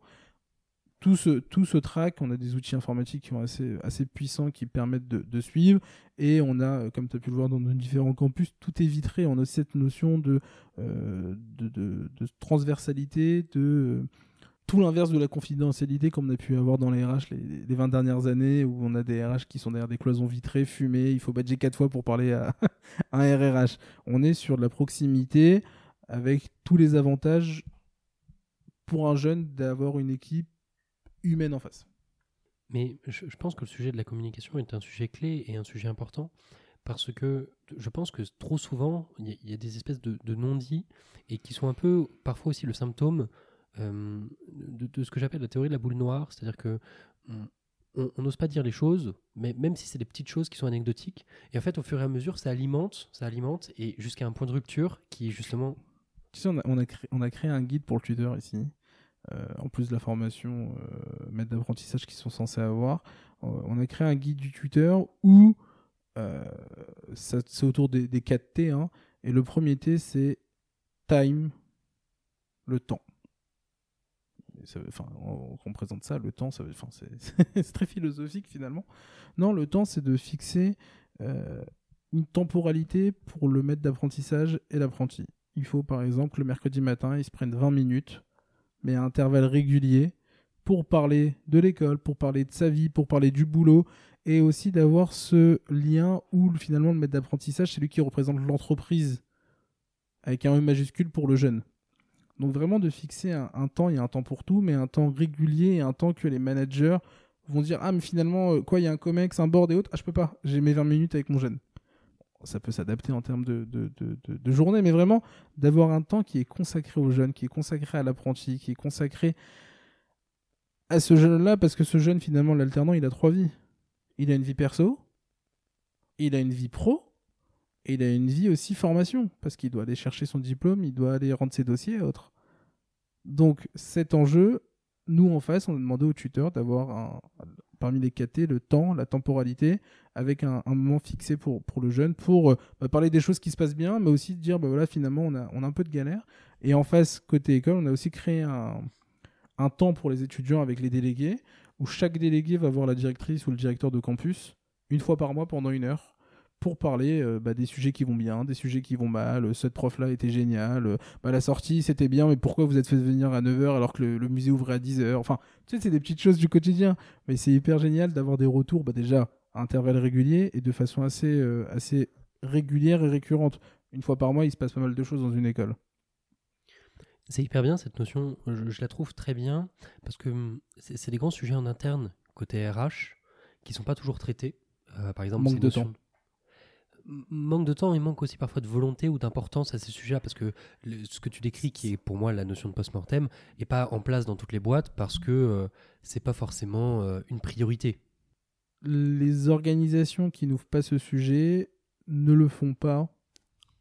Speaker 1: Tout ce, tout ce track, on a des outils informatiques qui sont assez, assez puissants, qui permettent de, suivre, et on a, euh, comme tu as pu le voir dans nos différents campus, tout est vitré, on a cette notion de, euh, de transversalité, de euh, tout l'inverse de la confidentialité comme on a pu avoir dans les RH les, les 20 dernières années, où on a des RH qui sont derrière des cloisons vitrées, fumées, il faut badger quatre fois pour parler à [laughs] un RRH. On est sur de la proximité, avec tous les avantages pour un jeune d'avoir une équipe humaine en face.
Speaker 2: Mais je, je pense que le sujet de la communication est un sujet clé et un sujet important parce que je pense que trop souvent, il y, a- il y a des espèces de, de non-dits et qui sont un peu parfois aussi le symptôme euh, de, de ce que j'appelle la théorie de la boule noire, c'est-à-dire que on- n'ose pas dire les choses, mais même si c'est des petites choses qui sont anecdotiques, et en fait au fur et à mesure ça alimente, ça alimente, et jusqu'à un point de rupture qui est justement
Speaker 1: Tu sais, on a, on a, créé, on a créé un guide pour le tuteur ici, euh, en plus de la formation euh, maître d'apprentissage qu'ils sont censés avoir. Euh, on a créé un guide du tuteur où euh, c'est autour des, des 4 T. hein, et le premier T, c'est time, le temps. Enfin, on, on présente ça, le temps, ça enfin, [laughs] c'est très philosophique finalement. Non, le temps, c'est de fixer euh, une temporalité pour le maître d'apprentissage et l'apprenti. Il faut par exemple le mercredi matin, ils se prennent 20 minutes, mais à intervalles réguliers, pour parler de l'école, pour parler de sa vie, pour parler du boulot, et aussi d'avoir ce lien où finalement le maître d'apprentissage, c'est lui qui représente l'entreprise, avec un E majuscule pour le jeune. Donc vraiment de fixer un, temps, il y a un temps pour tout, mais un temps régulier et un temps que les managers vont dire Ah, mais finalement, euh, quoi, il y a un COMEX, un board et autres, ah, je peux pas, j'ai mes 20 minutes avec mon jeune ça peut s'adapter en termes de, de, de, journée, mais vraiment d'avoir un temps qui est consacré aux jeunes, qui est consacré à l'apprenti, qui est consacré à ce jeune-là, parce que ce jeune, finalement, l'alternant, il a trois vies. Il a une vie perso, il a une vie pro, et il a une vie aussi formation, parce qu'il doit aller chercher son diplôme, il doit aller rendre ses dossiers et autres. Donc cet enjeu, nous en face, on a demandé au tuteur d'avoir un, parmi les 4T, le temps, la temporalité, avec un, moment fixé pour, le jeune, pour euh, bah, parler des choses qui se passent bien, mais aussi dire, bah voilà, finalement, on a, un peu de galère. Et en face, côté école, on a aussi créé un temps pour les étudiants avec les délégués, où chaque délégué va voir la directrice ou le directeur de campus une fois par mois pendant une heure pour parler euh, bah, des sujets qui vont bien, des sujets qui vont mal. Euh, ce prof-là était génial. Euh, bah, la sortie, c'était bien, mais pourquoi vous êtes fait venir à 9h alors que le, musée ouvrait à 10h Enfin, tu sais, c'est des petites choses du quotidien. Mais c'est hyper génial d'avoir des retours, bah, déjà, à intervalles réguliers et de façon assez, assez régulière et récurrente. Une fois par mois, il se passe pas mal de choses dans une école.
Speaker 2: C'est hyper bien cette notion, je, la trouve très bien parce que hum, c'est des grands sujets en interne côté RH qui sont pas toujours traités. par exemple,
Speaker 1: manque de temps
Speaker 2: manque de temps et manque aussi parfois de volonté ou d'importance à ces sujets parce que ce que tu décris, qui est pour moi la notion de post-mortem, n'est pas en place dans toutes les boîtes parce que euh, c'est pas forcément euh, une priorité.
Speaker 1: Les organisations qui n'ouvrent pas ce sujet ne le font pas,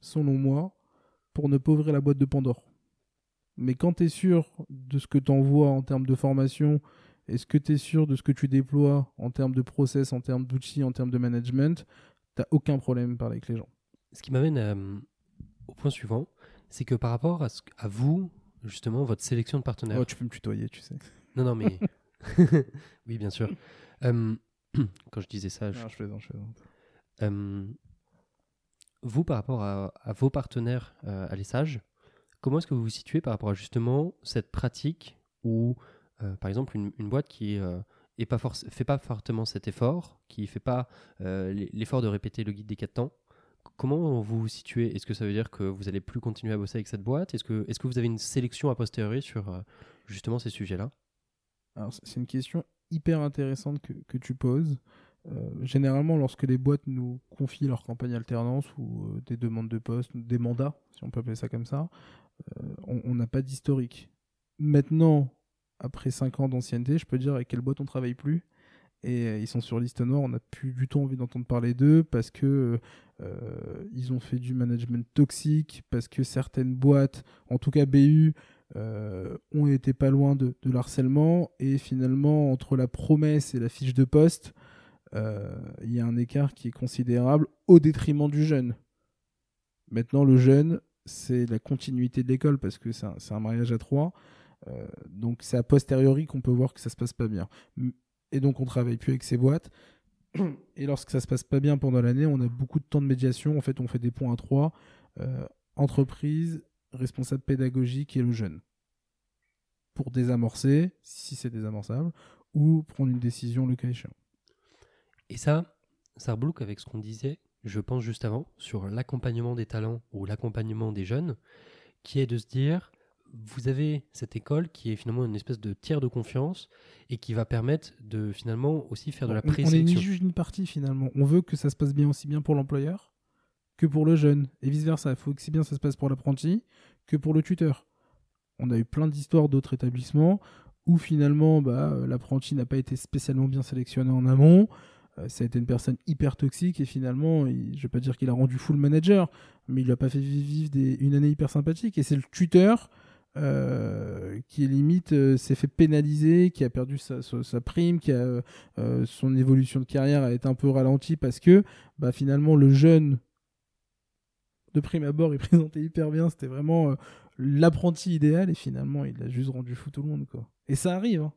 Speaker 1: selon moi, pour ne pas ouvrir la boîte de Pandore. Mais quand tu es sûr de ce que tu envoies en termes de formation, est-ce que tu es sûr de ce que tu déploies en termes de process, en termes d'outils, en termes de management, t'as aucun problème à parler avec les gens.
Speaker 2: Ce qui m'amène euh, au point suivant, c'est que par rapport à, à, vous, justement, votre sélection de partenaires.
Speaker 1: Oh, tu peux me tutoyer, tu sais.
Speaker 2: Non, non, mais. [laughs] oui, bien sûr. Euh, [clears throat] quand je disais ça.
Speaker 1: Je, non, je plaisante, je plaisante.
Speaker 2: Euh, vous, par rapport à, vos partenaires à l'ESSAGE, comment est-ce que vous vous situez par rapport à justement cette pratique où, par exemple, une, une boîte qui est et pas fait pas fortement cet effort, qui fait pas euh, l'effort de répéter le guide des quatre temps, comment vous vous situez? Est-ce que ça veut dire que vous allez plus continuer à bosser avec cette boîte? Est-ce que, est que vous avez une sélection a posteriori sur euh, justement ces sujets-là?
Speaker 1: C'est une question hyper intéressante que, tu poses. Euh, généralement, lorsque les boîtes nous confient leur campagne alternance ou des demandes de poste, des mandats, si on peut appeler ça comme ça, on n'a pas d'historique. Maintenant, après 5 ans d'ancienneté, je peux dire avec quelle boîte on travaille plus. Et euh, ils sont sur liste noire, on n'a plus du tout envie d'entendre parler d'eux parce que euh, ils ont fait du management toxique, parce que certaines boîtes, en tout cas BU, euh, ont été pas loin de, de l'harcèlement. Et finalement, entre la promesse et la fiche de poste, il y a un écart qui est considérable au détriment du jeune. Maintenant, le jeune, c'est la continuité de l'école parce que c'est un, mariage à trois. Euh, donc c'est a posteriori qu'on peut voir que ça se passe pas bien. Et donc on travaille plus avec ces boîtes. Et lorsque ça se passe pas bien pendant l'année, on a beaucoup de temps de médiation. En fait, on fait des points à trois euh, entreprise, responsable pédagogique et le jeune. Pour désamorcer, si c'est désamorçable, ou prendre une décision le cas échéant.
Speaker 2: Et ça, ça reboucle avec ce qu'on disait, je pense juste avant, sur l'accompagnement des talents ou l'accompagnement des jeunes, qui est de se dire, vous avez cette école qui est finalement une espèce de tiers de confiance et qui va permettre de finalement aussi faire de la présélection.
Speaker 1: On est ni juge ni partie finalement. On veut que ça se passe bien aussi bien pour l'employeur que pour le jeune et vice versa. Il faut que si bien ça se passe pour l'apprenti que pour le tuteur. On a eu plein d'histoires d'autres établissements où finalement bah, l'apprenti n'a pas été spécialement bien sélectionné en amont. Euh, ça a été une personne hyper toxique et finalement, je ne vais pas dire qu'il a rendu fou le manager, mais il lui a pas fait vivre une année hyper sympathique. Et c'est le tuteur euh, qui limite euh, s'est fait pénaliser, qui a perdu sa, prime, qui a euh, son évolution de carrière a été un peu ralentie parce que bah, finalement le jeune de prime abord il [laughs] présentait hyper bien, c'était vraiment l'apprenti idéal et finalement il a juste rendu fou tout le monde quoi. Et ça arrive, hein.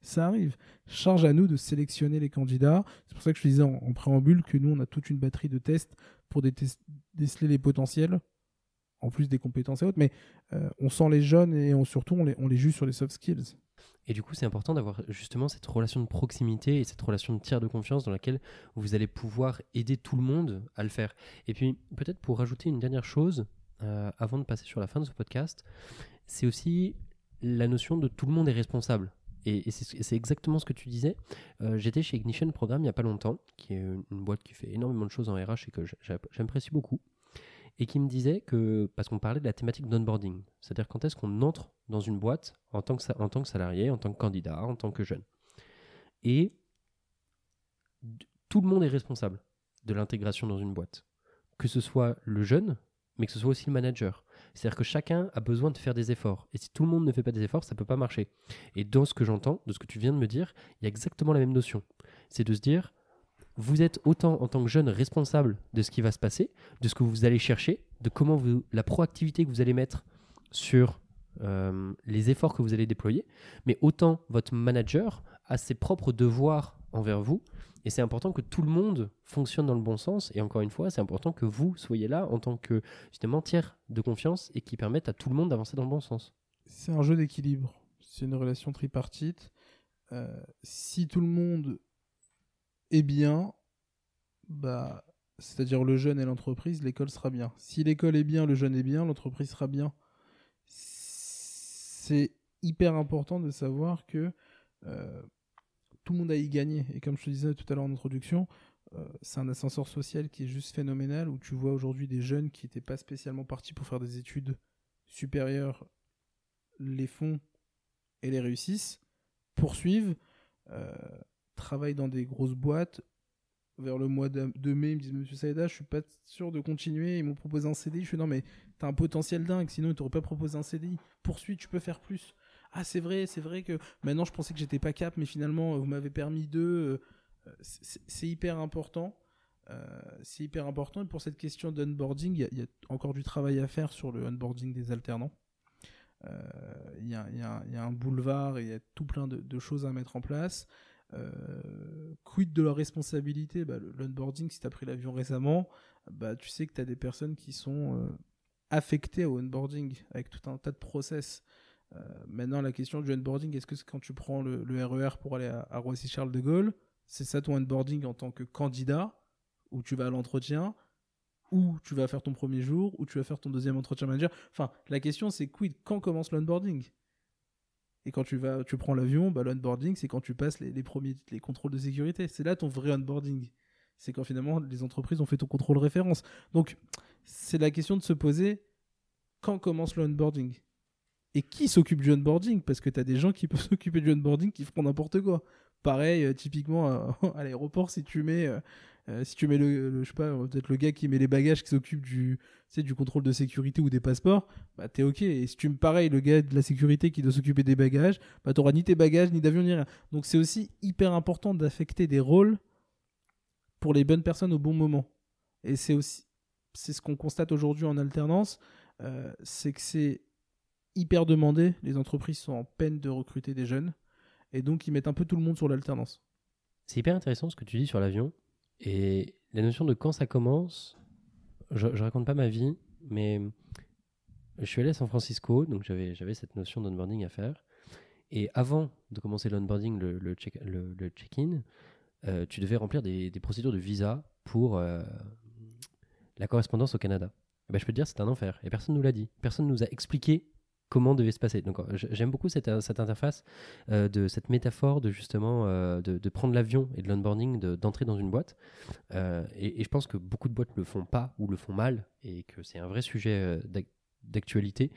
Speaker 1: ça arrive. Charge à nous de sélectionner les candidats. C'est pour ça que je disais en, en, préambule que nous on a toute une batterie de tests pour déceler les potentiels en plus des compétences et autres, mais euh, on sent les jeunes et on, surtout on les, juge sur les soft skills.
Speaker 2: Et du coup, c'est important d'avoir justement cette relation de proximité et cette relation de tiers de confiance dans laquelle vous allez pouvoir aider tout le monde à le faire. Et puis, peut-être pour rajouter une dernière chose, euh, avant de passer sur la fin de ce podcast, c'est aussi la notion de tout le monde est responsable. Et, c'est exactement ce que tu disais. Euh, j'étais chez Ignition Programme il n'y a pas longtemps, qui est une boîte qui fait énormément de choses en RH et que j'apprécie beaucoup et qui me disait que, parce qu'on parlait de la thématique d'onboarding, c'est-à-dire quand est-ce qu'on entre dans une boîte en tant, que, en tant que salarié, en tant que candidat, en tant que jeune. Et tout le monde est responsable de l'intégration dans une boîte. Que ce soit le jeune, mais que ce soit aussi le manager. C'est-à-dire que chacun a besoin de faire des efforts. Et si tout le monde ne fait pas des efforts, ça ne peut pas marcher. Et dans ce que j'entends, de ce que tu viens de me dire, il y a exactement la même notion. c'est de se dire, vous êtes autant en tant que jeune responsable de ce qui va se passer, de ce que vous allez chercher, de comment vous, la proactivité que vous allez mettre sur euh, les efforts que vous allez déployer, mais autant votre manager a ses propres devoirs envers vous. Et c'est important que tout le monde fonctionne dans le bon sens. Et encore une fois, c'est important que vous soyez là en tant que justement tiers de confiance et qui permettent à tout le monde d'avancer dans le bon sens.
Speaker 1: C'est un jeu d'équilibre. C'est une relation tripartite. Euh, si tout le monde est bien, bah, c'est-à-dire le jeune et l'entreprise, l'école sera bien. Si l'école est bien, le jeune est bien, l'entreprise sera bien. C'est hyper important de savoir que euh, tout le monde a y gagné. Et comme je te disais tout à l'heure en introduction, euh, c'est un ascenseur social qui est juste phénoménal, où tu vois aujourd'hui des jeunes qui n'étaient pas spécialement partis pour faire des études supérieures, les font et les réussissent, poursuivent, euh, travaillent dans des grosses boîtes. Vers le mois de, mai, ils me disent Monsieur Saïda, je suis pas sûr de continuer. Ils m'ont proposé un CDI. Je suis non, mais t'as un potentiel dingue, sinon ils t'auraient pas proposé un CDI. Poursuis, tu peux faire plus ah c'est vrai, c'est vrai que maintenant je pensais que j'étais pas cap, mais finalement vous m'avez permis de. Euh, c'est hyper important. Euh, c'est hyper important. Et pour cette question d'onboarding, il y, a encore du travail à faire sur le onboarding des alternants. Euh, il y, a un boulevard et il y a tout plein de, choses à mettre en place. Quid de leur responsabilité? Bah, L'onboarding, si tu as pris l'avion récemment, bah, tu sais que tu as des personnes qui sont affectées au onboarding avec tout un tas de process. Euh, maintenant, la question du onboarding, est-ce que quand tu prends le, RER e pour aller à, Roissy-Charles de Gaulle, c'est ça ton onboarding en tant que candidat, où tu vas à l'entretien, ou tu vas faire ton premier jour, ou tu vas faire ton deuxième entretien manager? Enfin, la question c'est quid, quand commence l'onboarding? Et quand tu vas, tu prends l'avion, bah, l'onboarding c'est quand tu passes les, premiers les contrôles de sécurité. C'est là ton vrai onboarding. C'est quand finalement les entreprises ont fait ton contrôle référence. Donc, c'est la question de se poser quand commence l'onboarding et qui s'occupe du onboarding? Parce que tu as des gens qui peuvent [laughs] s'occuper du onboarding qui feront n'importe quoi. Pareil, euh, typiquement [laughs] à l'aéroport, si tu mets, euh, euh, si tu mets le, je sais pas, peut-être le gars qui met les bagages, qui s'occupe du, du contrôle de sécurité ou des passeports, bah t'es ok. Et si tu me pareil, le gars de la sécurité qui doit s'occuper des bagages, bah t'auras ni tes bagages, ni d'avion, ni rien. Donc c'est aussi hyper important d'affecter des rôles pour les bonnes personnes au bon moment. Et c'est aussi, c'est ce qu'on constate aujourd'hui en alternance, c'est que c'est hyper demandé. Les entreprises sont en peine de recruter des jeunes. Et donc, ils mettent un peu tout le monde sur l'alternance.
Speaker 2: C'est hyper intéressant ce que tu dis sur l'avion. Et la notion de quand ça commence, je, je raconte pas ma vie, mais je suis allé à San Francisco, donc j'avais, j'avais cette notion d'onboarding à faire. Et avant de commencer l'onboarding, le, check, le, in euh, tu devais remplir des, procédures de visa pour euh, la correspondance au Canada. Ben, je peux te dire, c'est un enfer. Et personne nous l'a dit. Personne nous a expliqué comment devait se passer. Donc euh, j'aime beaucoup cette, euh, cette interface, euh, de cette métaphore de justement de, prendre l'avion et de l'onboarding, d'entrer dans une boîte. Et, je pense que beaucoup de boîtes le font pas ou le font mal et que c'est un vrai sujet d'actualité.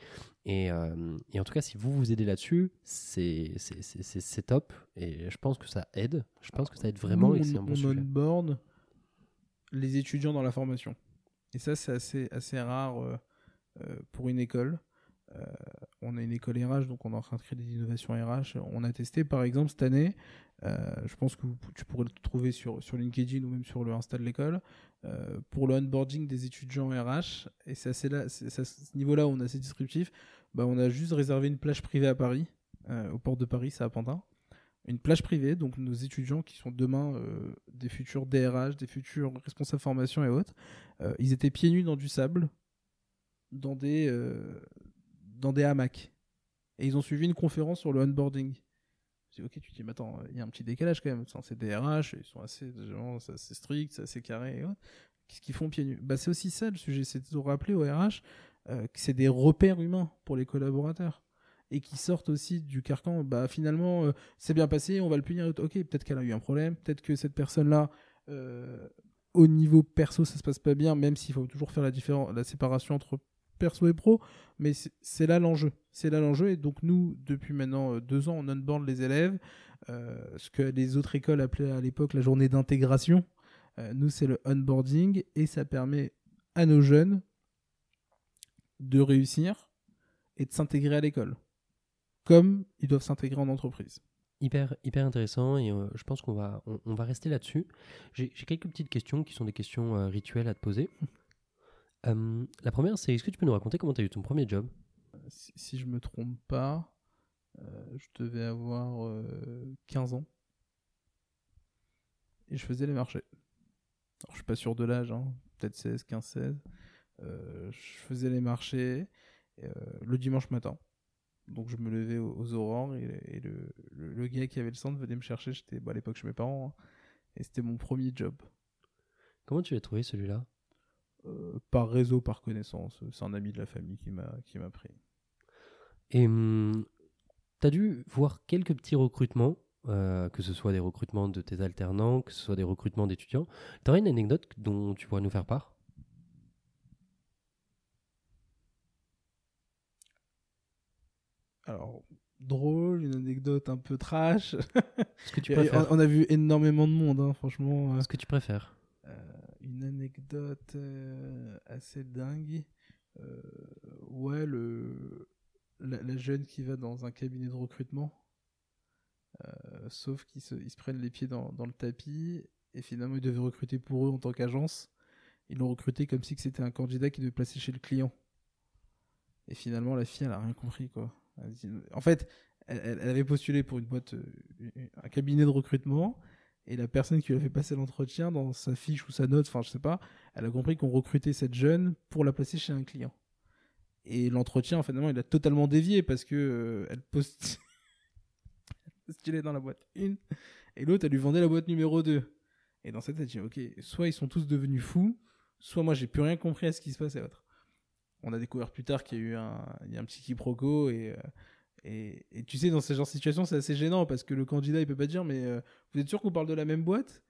Speaker 2: Et, en tout cas, si vous vous aidez là-dessus, c'est top. Et je pense que ça aide. Je pense que ça aide vraiment. et
Speaker 1: c'est un bon on onboard les étudiants dans la formation. Et ça, c'est assez, assez rare pour une école. Euh, on a une école RH, donc on est en train de créer des innovations RH. On a testé, par exemple, cette année, euh, je pense que tu pourrais le trouver sur, LinkedIn ou même sur le Insta de l'école, euh, pour le onboarding des étudiants RH. Et c'est à ce niveau-là où on est assez descriptif. Bah, on a juste réservé une plage privée à Paris, aux portes de Paris, c'est à Pantin. Une plage privée, donc nos étudiants qui sont demain des futurs DRH, des futurs responsables formation et autres, ils étaient pieds nus dans du sable, dans des, dans des hamacs. Et ils ont suivi une conférence sur le onboarding. Dis, ok, tu te dis, mais attends, il y a un petit décalage quand même. C'est des RH, ils sont assez, assez stricts, assez carrés. Qu'est-ce qu'ils font pieds nus? Bah, C'est aussi ça le sujet, c'est de rappeler au RH euh, que c'est des repères humains pour les collaborateurs. Et qui sortent aussi du carcan, bah finalement, euh, c'est bien passé, on va le punir. Ok, peut-être qu'elle a eu un problème, peut-être que cette personne-là, euh, au niveau perso, ça se passe pas bien, même s'il faut toujours faire la, la séparation entre perso et pro, mais c'est là l'enjeu. C'est là l'enjeu. Et donc, nous, depuis maintenant euh, deux ans, on onboard les élèves, euh, ce que les autres écoles appelaient à l'époque la journée d'intégration. Euh, nous, c'est le onboarding et ça permet à nos jeunes de réussir et de s'intégrer à l'école, comme ils doivent s'intégrer en entreprise.
Speaker 2: Hyper, hyper intéressant et euh, je pense qu'on va, on, on va rester là-dessus. J'ai j'ai quelques petites questions qui sont des questions euh, rituelles à te poser. [laughs] Euh, la première, c'est est-ce que tu peux nous raconter comment tu as eu ton premier job?
Speaker 1: Si, si je me trompe pas, euh, je devais avoir euh, 15 ans. Et je faisais les marchés. Alors, je suis pas sûr de l'âge, hein, peut-être 16, 15, 16. Euh, je faisais les marchés euh, le dimanche matin. Donc je me levais aux, aux aurores et, et le, le- le gars qui avait le centre venait me chercher. J'étais bah, à l'époque chez mes parents. hein, et c'était mon premier job.
Speaker 2: Comment tu l'as trouvé celui-là?
Speaker 1: Euh, par réseau, par connaissance. C'est un ami de la famille qui m'a qui m'a pris.
Speaker 2: Et tu as dû voir quelques petits recrutements, euh, que ce soit des recrutements de tes alternants, que ce soit des recrutements d'étudiants. Tu aurais une anecdote dont tu pourrais nous faire part?
Speaker 1: Alors, drôle, une anecdote un peu trash.
Speaker 2: Ce que tu [laughs] préfères.
Speaker 1: on, a vu énormément de monde, hein, franchement. euh,
Speaker 2: Ce que tu préfères.
Speaker 1: Une anecdote euh, assez dingue. Euh, ouais, le, la, jeune qui va dans un cabinet de recrutement. Euh, sauf qu'ils se, prennent les pieds dans, le tapis. Et finalement, ils devaient recruter pour eux en tant qu'agence. Ils l'ont recruté comme si c'était un candidat qui devait placer chez le client. Et finalement, la fille, elle a rien compris, quoi. En fait, elle, elle- avait postulé pour une boîte, un cabinet de recrutement. Et la personne qui lui a fait passer l'entretien, dans sa fiche ou sa note, enfin je sais pas, elle a compris qu'on recrutait cette jeune pour la placer chez un client. Et l'entretien, finalement, il a totalement dévié parce que euh, elle post- [laughs] postulait dans la boîte 1 et l'autre, elle lui vendait la boîte numéro 2. Et dans cette tête, j'ai ok, soit ils sont tous devenus fous, soit moi j'ai plus rien compris à ce qui se passe et autres. On a découvert plus tard qu'il y a eu un, il y a un petit quiproquo et, euh, et, tu sais, dans ce genre de situation, c'est assez gênant parce que le candidat, il peut pas dire, mais euh, vous êtes sûr qu'on parle de la même boîte?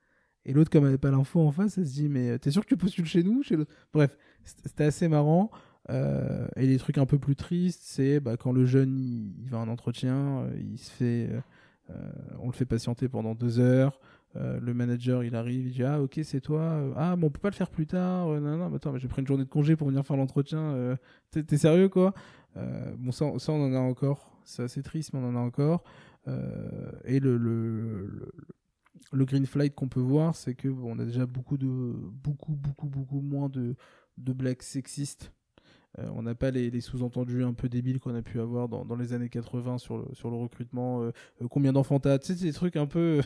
Speaker 1: Et l'autre, comme elle n'avait pas l'info en face, elle se dit, mais euh, t'es sûr que tu postules chez nous chez Bref, c'était assez marrant. Euh, et les trucs un peu plus tristes, c'est bah, quand le jeune il, va à un entretien, il se fait, on le fait patienter pendant deux heures. le manager il arrive, il dit ah ok c'est toi, ah mais on peut pas le faire plus tard, non non mais attends j'ai pris une journée de congé pour venir faire l'entretien, t'es sérieux quoi? Bon ça on en a encore, c'est assez triste mais on en a encore. Euh, et le, green flight qu'on peut voir, c'est que on a déjà beaucoup de beaucoup beaucoup beaucoup moins de de blagues sexistes. Euh, on n'a pas les, sous-entendus un peu débiles qu'on a pu avoir dans, les années 80 sur le, recrutement. euh, euh, combien d'enfants t'as des trucs un peu.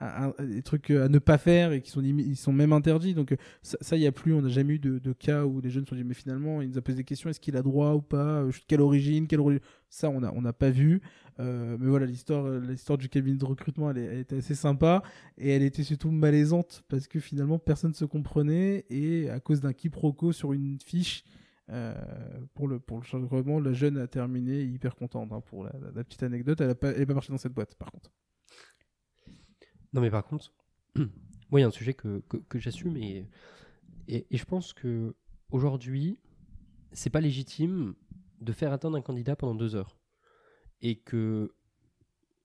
Speaker 1: [laughs] des trucs à ne pas faire et qui sont, ils sont même interdits. Donc, ça, il n'y a plus. On n'a jamais eu de, cas où les jeunes se sont dit, mais finalement, il nous a posé des questions est-ce qu'il a droit ou pas Quelle origine quelle origine? Ça, on n'a on pas vu. Mais voilà, l'histoire l'histoire du cabinet de recrutement, elle était assez sympa. Et elle était surtout malaisante parce que finalement, personne ne se comprenait. Et à cause d'un quiproquo sur une fiche. Euh, pour le pour le changement, la jeune a terminé hyper contente hein, pour la, petite anecdote. Elle n'est pas, partie dans cette boîte, par contre.
Speaker 2: Non, mais par contre, [clears throat] moi, il y a un sujet que, que, que j'assume et, et, et je pense que aujourd'hui, c'est pas légitime de faire attendre un candidat pendant deux heures. Et que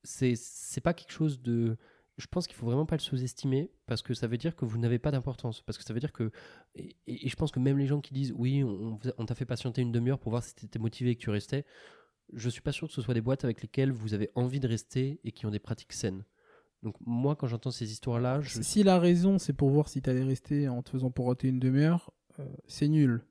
Speaker 2: c'est c'est pas quelque chose de. Je pense qu'il faut vraiment pas le sous-estimer parce que ça veut dire que vous n'avez pas d'importance. Parce que ça veut dire que. Et, je pense que même les gens qui disent oui, on, on t'a fait patienter une demi-heure pour voir si tu étais motivé et que tu restais, je suis pas sûr que ce soit des boîtes avec lesquelles vous avez envie de rester et qui ont des pratiques saines. Donc moi, quand j'entends ces histoires-là, je...
Speaker 1: S'il a raison, c'est pour voir si t'allais rester en te faisant poireauter une demi-heure, euh, c'est nul.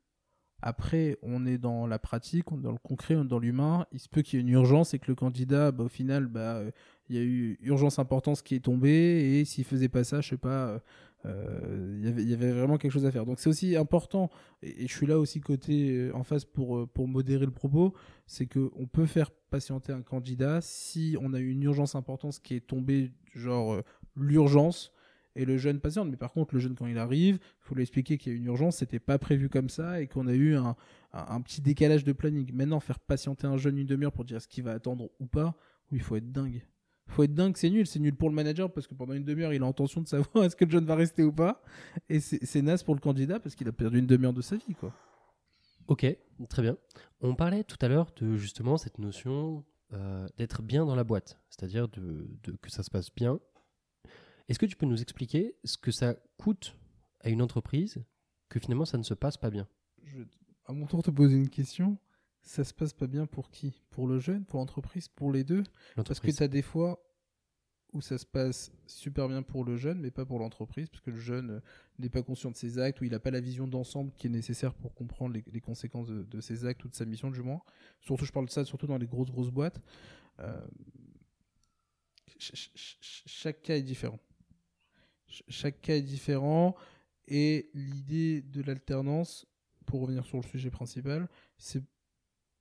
Speaker 1: Après, on est dans la pratique, on est dans le concret, on est dans l'humain. Il se peut qu'il y ait une urgence et que le candidat, bah, au final, bah, il y a eu urgence importance qui est tombée et s'il faisait pas ça, je sais pas, euh, il y avait- vraiment quelque chose à faire. Donc c'est aussi important, et, je suis là aussi côté euh, en face pour, euh, pour modérer le propos, c'est qu'on peut faire patienter un candidat si on a eu une urgence importante qui est tombée, genre l'urgence, et le jeune patiente. Mais par contre, le jeune, quand il arrive, il faut lui expliquer qu'il y a une urgence, c'était pas prévu comme ça, et qu'on a eu un, petit décalage de planning. Maintenant, faire patienter un jeune une demi-heure pour dire ce qu'il va attendre ou pas, oui, il faut être dingue. faut être dingue, c'est nul. C'est nul pour le manager parce que pendant une demi-heure, il a intention de savoir [laughs] est-ce que le jeune va rester ou pas. Et c'est naze pour le candidat parce qu'il a perdu une demi-heure de sa vie, quoi.
Speaker 2: Ok, très bien. On parlait tout à l'heure de justement cette notion euh, d'être bien dans la boîte, c'est-à-dire de- que ça se passe bien. Est-ce que tu peux nous expliquer ce que ça coûte à une entreprise que finalement ça ne se passe pas bien?
Speaker 1: Je vais à mon tour te poser une question. Ça se passe pas bien pour qui? Pour le jeune, pour l'entreprise, pour les deux? Parce que tu as des fois, où ça se passe super bien pour le jeune, mais pas pour l'entreprise, parce que le jeune euh, n'est pas conscient de ses actes, ou il n'a pas la vision d'ensemble qui est nécessaire pour comprendre les, conséquences de, ses actes ou de sa mission, du moins. Surtout, je parle de ça surtout dans les grosses, grosses boîtes. Euh, chaque cas est différent. Chaque cas est différent, et l'idée de l'alternance, pour revenir sur le sujet principal, c'est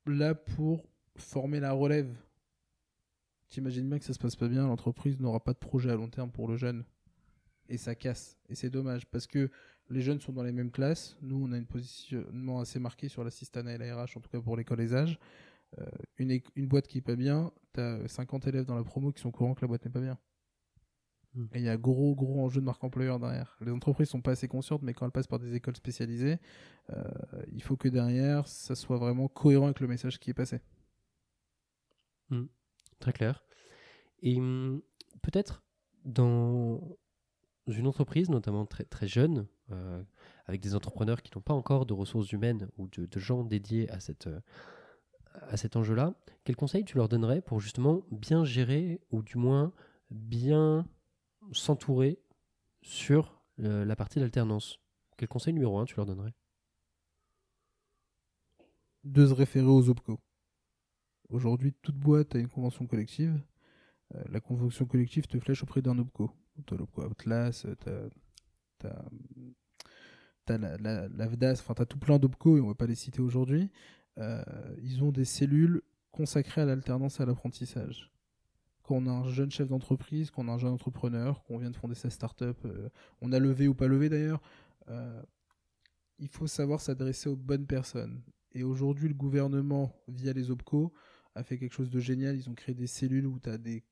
Speaker 1: là pour former la relève T'imagines bien que ça se passe pas bien, l'entreprise n'aura pas de projet à long terme pour le jeune. Et ça casse. Et c'est dommage parce que les jeunes sont dans les mêmes classes. Nous, on a un positionnement assez marqué sur l'assistante et la RH, en tout cas pour l'école âges. Euh, une, une, boîte qui est pas bien, t'as 50 élèves dans la promo qui sont courants que la boîte n'est pas bien. Hmm. Et il y a gros, gros enjeu de marque employeur derrière. Les entreprises sont pas assez conscientes, mais quand elles passent par des écoles spécialisées, euh, il faut que derrière, ça soit vraiment cohérent avec le message qui est passé.
Speaker 2: Hmm. Très clair. Et hum, peut-être dans une entreprise, notamment très, très jeune, euh, avec des entrepreneurs qui n'ont pas encore de ressources humaines ou de, gens dédiés à, cette, euh, à cet enjeu-là, quel conseil tu leur donnerais pour justement bien gérer ou du moins bien s'entourer sur la partie d'alternance Quel conseil numéro un tu leur donnerais?
Speaker 1: De se référer aux OPCO. Aujourd'hui, toute boîte a une convention collective. Euh, la convention collective te flèche auprès d'un OPCO. Tu as l'OPCO Outlast, tu as, la, la, VDAS, enfin, tu as tout plein d'OPCO et on va pas les citer aujourd'hui. Euh, ils ont des cellules consacrées à l'alternance et à l'apprentissage. Quand on a un jeune chef d'entreprise, quand on a un jeune entrepreneur, qu'on vient de fonder sa start-up, euh, on a levé ou pas levé d'ailleurs, il faut savoir s'adresser aux bonnes personnes. Et aujourd'hui, le gouvernement, via les OPCO, a fait quelque chose de génial. Ils ont créé des cellules où tu as des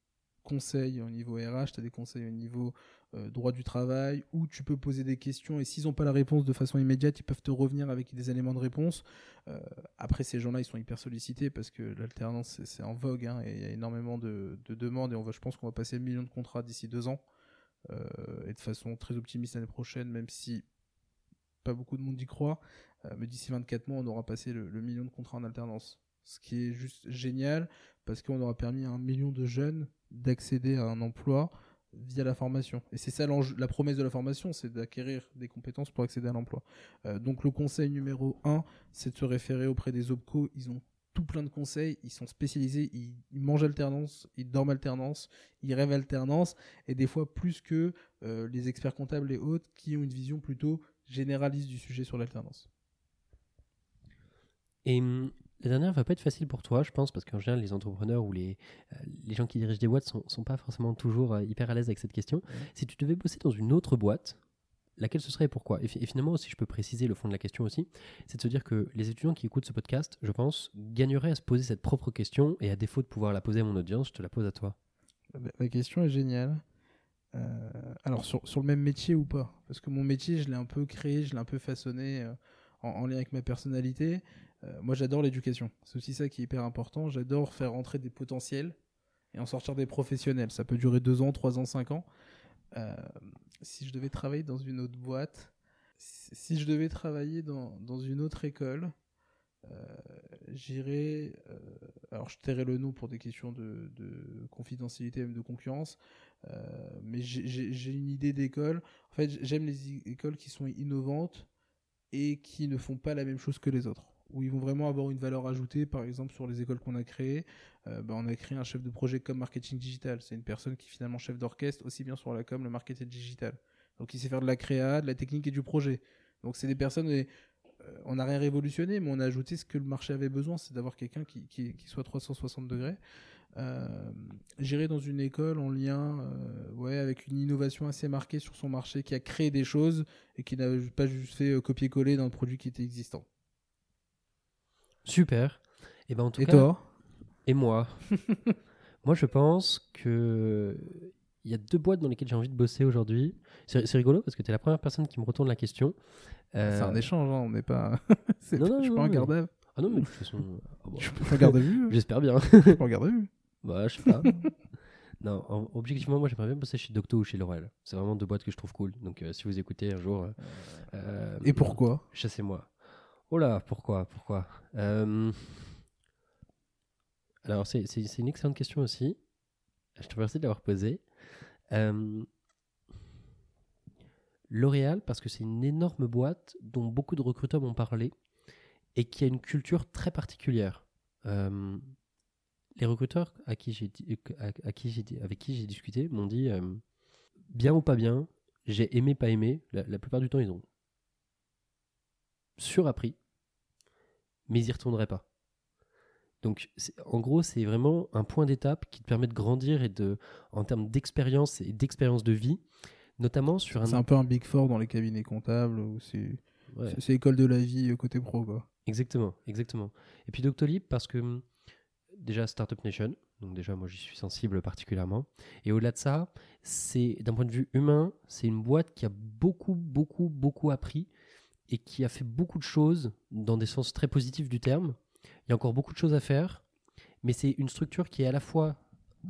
Speaker 1: conseils au niveau RH, tu as des conseils au niveau euh, droit du travail, où tu peux poser des questions et s'ils n'ont pas la réponse de façon immédiate, ils peuvent te revenir avec des éléments de réponse. Euh, après, ces gens-là, ils sont hyper sollicités parce que l'alternance, c'est en vogue hein, et il y a énormément de, demandes et on va, je pense qu'on va passer le million de contrats d'ici deux ans euh, et de façon très optimiste l'année prochaine, même si pas beaucoup de monde y croit. mais d'ici 24 mois, on aura passé le million de contrats en alternance ce qui est juste génial parce qu'on aura permis à un million de jeunes d'accéder à un emploi via la formation. Et c'est ça la promesse de la formation, c'est d'acquérir des compétences pour accéder à l'emploi. Euh, donc le conseil numéro un, c'est de se référer auprès des OPCO. Ils ont tout plein de conseils, ils sont spécialisés, ils, mangent alternance, ils dorment alternance, ils rêvent alternance, et des fois plus que euh, les experts comptables et autres qui ont une vision plutôt généraliste du sujet sur l'alternance.
Speaker 2: Et hum, la dernière va pas être facile pour toi, je pense, parce qu'en général, les entrepreneurs ou les, euh, les gens qui dirigent des boîtes sont, sont pas forcément toujours euh, hyper à l'aise avec cette question. Si tu devais bosser dans une autre boîte, laquelle ce serait et pourquoi? Et, finalement, si je peux préciser le fond de la question aussi, c'est de se dire que les étudiants qui écoutent ce podcast, je pense, gagneraient à se poser cette propre question et à défaut de pouvoir la poser à mon audience, je te la pose à toi.
Speaker 1: La question est géniale. Euh, alors, sur, sur, le même métier ou pas? Parce que mon métier, je l'ai un peu créé, je l'ai un peu façonné en, en, lien avec ma personnalité. Euh, moi, j'adore l'éducation. C'est aussi ça qui est hyper important. J'adore faire rentrer des potentiels et en sortir des professionnels. Ça peut durer deux ans, trois ans, cinq ans. Euh, si je devais travailler dans une autre boîte, si je devais travailler dans, dans une autre école, euh, j'irais. alors, je tairais le nom pour des questions de, de confidentialité, même de concurrence. mais j'ai une idée d'école. En fait, j'aime les écoles qui sont innovantes et qui ne font pas la même chose que les autres où ils vont vraiment avoir une valeur ajoutée. Par exemple, sur les écoles qu'on a créées, euh, bah, on a créé un chef de projet comme marketing digital. C'est une personne qui est finalement chef d'orchestre, aussi bien sur la com, le marketing digital. Donc il sait faire de la créa, de la technique et du projet. Donc c'est des personnes, euh, on n'a rien révolutionné, mais on a ajouté ce que le marché avait besoin, c'est d'avoir quelqu'un qui, soit 360 degrés. Euh, J'irai dans une école en lien avec une innovation assez marquée sur son marché, qui a créé des choses et qui n'a pas juste fait copier-coller d'un produit qui était existant.
Speaker 2: Super. Et ben en tout
Speaker 1: et
Speaker 2: cas,
Speaker 1: toi?
Speaker 2: Et moi. [laughs] moi, je pense que il y a deux boîtes dans lesquelles j'ai envie de bosser aujourd'hui. C'est rigolo parce que tu es la première personne qui me retourne la question.
Speaker 1: Euh, c'est un échange, hein, on n'est pas. [laughs] non, non, je suis pas un garde à
Speaker 2: Ah non, mais de toute façon. [laughs]
Speaker 1: Ah je suis pas un garde à vue.
Speaker 2: J'espère bien.
Speaker 1: je suis pas un garde à vue.
Speaker 2: Bah, je sais pas. non, objectivement, moi j'aimerais bien bosser chez Docto ou chez Laurel. C'est vraiment deux boîtes que je trouve cool. Donc euh, si vous écoutez un jour.
Speaker 1: Euh, Et pourquoi?
Speaker 2: Chassez-moi. Oh là, pourquoi Pourquoi? Euh, Alors, c'est une excellente question aussi. Je te remercie de l'avoir posée. Euh, L'Oréal, parce que c'est une énorme boîte dont beaucoup de recruteurs m'ont parlé et qui a une culture très particulière. Euh, les recruteurs à qui j'ai, avec qui j'ai discuté m'ont dit bien ou pas bien, j'ai aimé, pas aimé. La, plupart du temps, ils ont surappris, mais ils n'y retourneraient pas. Donc, en gros, c'est vraiment un point d'étape qui te permet de grandir et de, en termes d'expérience et d'expérience de vie, notamment sur un.
Speaker 1: C'est un peu un big four dans les cabinets comptables où c'est. C'est l'école de la vie euh, côté pro, quoi.
Speaker 2: Exactement, exactement. Et puis Doctolib, parce que déjà Startup Nation, donc déjà moi j'y suis sensible particulièrement. Et au-delà de ça, c'est d'un point de vue humain, c'est une boîte qui a beaucoup, beaucoup, beaucoup appris et qui a fait beaucoup de choses dans des sens très positifs du terme. Il y a encore beaucoup de choses à faire, mais c'est une structure qui est à la fois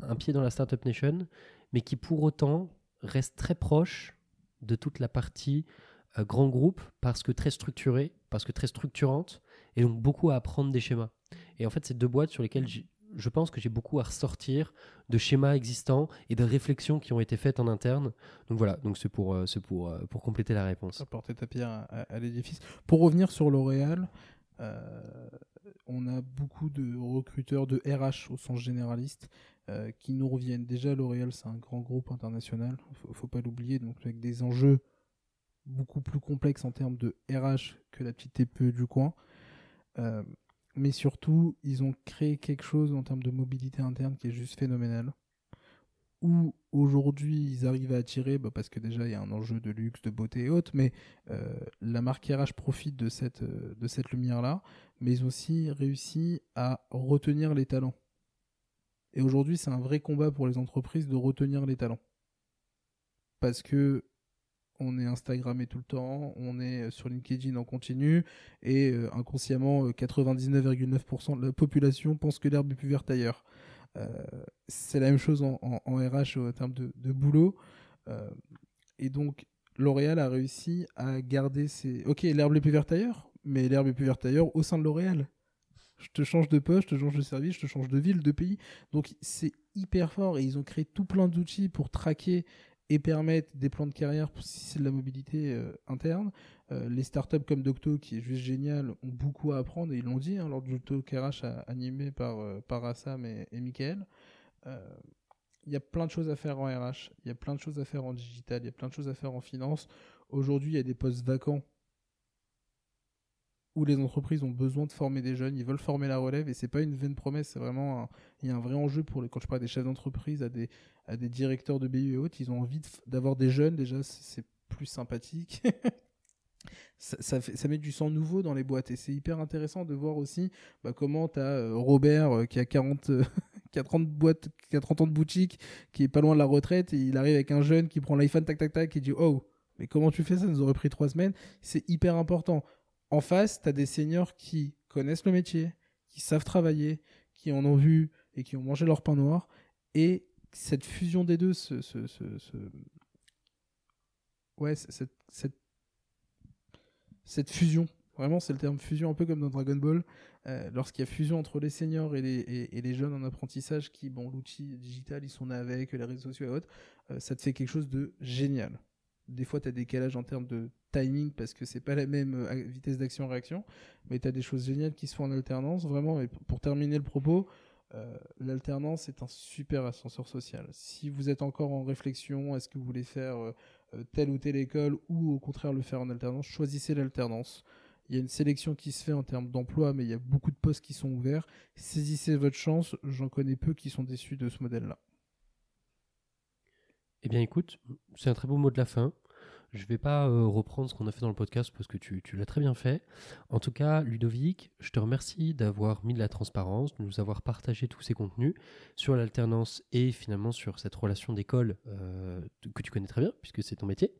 Speaker 2: un pied dans la Startup Nation, mais qui pour autant reste très proche de toute la partie euh, grand groupe parce que très structurée, parce que très structurante, et donc beaucoup à apprendre des schémas. Et en fait, c'est deux boîtes sur lesquelles je pense que j'ai beaucoup à ressortir de schémas existants et de réflexions qui ont été faites en interne. Donc voilà, donc c'est pour, euh, pour, euh, pour compléter la réponse.
Speaker 1: Ta pierre à, l'édifice. Pour revenir sur L'Oréal, on a beaucoup de recruteurs de RH au sens généraliste qui nous reviennent. Déjà, L'Oréal, c'est un grand groupe international, ne faut, pas l'oublier, donc avec des enjeux beaucoup plus complexe en termes de RH que la petite TPE du coin. Euh, mais surtout, ils ont créé quelque chose en termes de mobilité interne qui est juste phénoménal. Où aujourd'hui, ils arrivent à attirer, bah, parce que déjà, il y a un enjeu de luxe, de beauté et autres, mais euh, la marque RH profite de cette, euh, de cette lumière-là, mais ils ont aussi réussi à retenir les talents. Et aujourd'hui, c'est un vrai combat pour les entreprises de retenir les talents. Parce que on est Instagrammé tout le temps, on est euh, sur LinkedIn en continu, et euh, inconsciemment, 99,9% euh, de la population pense que l'herbe est plus verte ailleurs. c'est la même chose en, RH au terme de, boulot. et donc, L'Oréal a réussi à garder ses... Ok, l'herbe est plus verte ailleurs, mais l'herbe est plus verte ailleurs au sein de L'Oréal. Je te change de poste, je te change de service, je te change de ville, de pays. Donc c'est hyper fort et ils ont créé tout plein d'outils pour traquer et permettre des plans de carrière si c'est de la mobilité euh, interne. Euh, les startups comme Docto, qui est juste génial, ont beaucoup à apprendre et ils l'ont dit hein, lors du Docto RH animé par, euh, par Assam et, et Michael. Il y a plein de choses à faire en RH, il y a plein de choses à faire en digital, il y a plein de choses à faire en finance. Aujourd'hui, il y a des postes vacants où les entreprises ont besoin de former des jeunes, ils veulent former la relève et c'est pas une vaine promesse, c'est vraiment il y a un vrai enjeu pour les quand je parle des chefs d'entreprise à des à des directeurs de BU et autres, ils ont envie d'avoir des jeunes déjà c'est plus sympathique. [laughs] ça, ça, met du sang nouveau dans les boîtes et c'est hyper intéressant de voir aussi bah, comment tu as euh, Robert euh, qui a 40 [laughs] qui a 30 boîtes qui a 30 ans de boutique qui est pas loin de la retraite et il arrive avec un jeune qui prend l'iPhone tac tac tac et dit "Oh, mais comment tu fais Ça nous aurait pris trois semaines." C'est hyper important en face, tu as des seniors qui connaissent le métier, qui savent travailler, qui en ont vu et qui ont mangé leur pain noir. Et cette fusion des deux, ce, ouais, cette, cette, fusion, vraiment c'est le terme fusion, un peu comme dans Dragon Ball, euh, lorsqu'il y a fusion entre les seniors et les, et, les, jeunes en apprentissage qui, bon, l'outil digital, ils sont avec, les réseaux sociaux et autres, euh, ça te fait quelque chose de génial. Des fois, tu as des décalage en termes de timing parce que c'est pas la même euh, vitesse d'action-réaction, mais tu as des choses géniales qui se font en alternance. Vraiment, et pour terminer le propos, euh, l'alternance est un super ascenseur social. Si vous êtes encore en réflexion, est-ce que vous voulez faire euh, telle ou telle école ou au contraire le faire en alternance, choisissez l'alternance. Il y a une sélection qui se fait en termes d'emploi, mais il y a beaucoup de postes qui sont ouverts. Saisissez votre chance. J'en connais peu qui sont déçus de ce modèle-là.
Speaker 2: Eh bien, écoute, c'est un très beau mot de la fin. Je ne vais pas euh, reprendre ce qu'on a fait dans le podcast parce que tu, l'as très bien fait. En tout cas, Ludovic, je te remercie d'avoir mis de la transparence, de nous avoir partagé tous ces contenus sur l'alternance et finalement sur cette relation d'école euh, que tu connais très bien puisque c'est ton métier.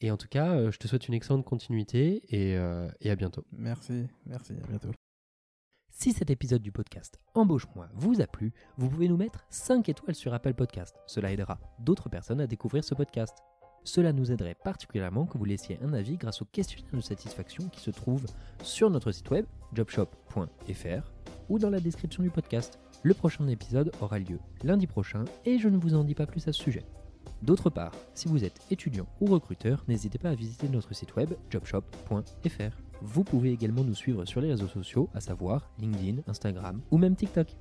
Speaker 2: Et en tout cas, euh, je te souhaite une excellente continuité et, et à bientôt.
Speaker 1: Merci, merci, à bientôt.
Speaker 2: Si cet épisode du podcast Embauche-moi vous a plu, vous pouvez nous mettre 5 étoiles sur Apple Podcast. Cela aidera d'autres personnes à découvrir ce podcast. Cela nous aiderait particulièrement que vous laissiez un avis grâce au questionnaire de satisfaction qui se trouve sur notre site web jobshop.fr ou dans la description du podcast. Le prochain épisode aura lieu lundi prochain et je ne vous en dis pas plus à ce sujet.
Speaker 3: D'autre part, si vous êtes étudiant ou recruteur, n'hésitez pas à visiter notre site web jobshop.fr. Vous pouvez également nous suivre sur les réseaux sociaux, à savoir LinkedIn, Instagram ou même TikTok.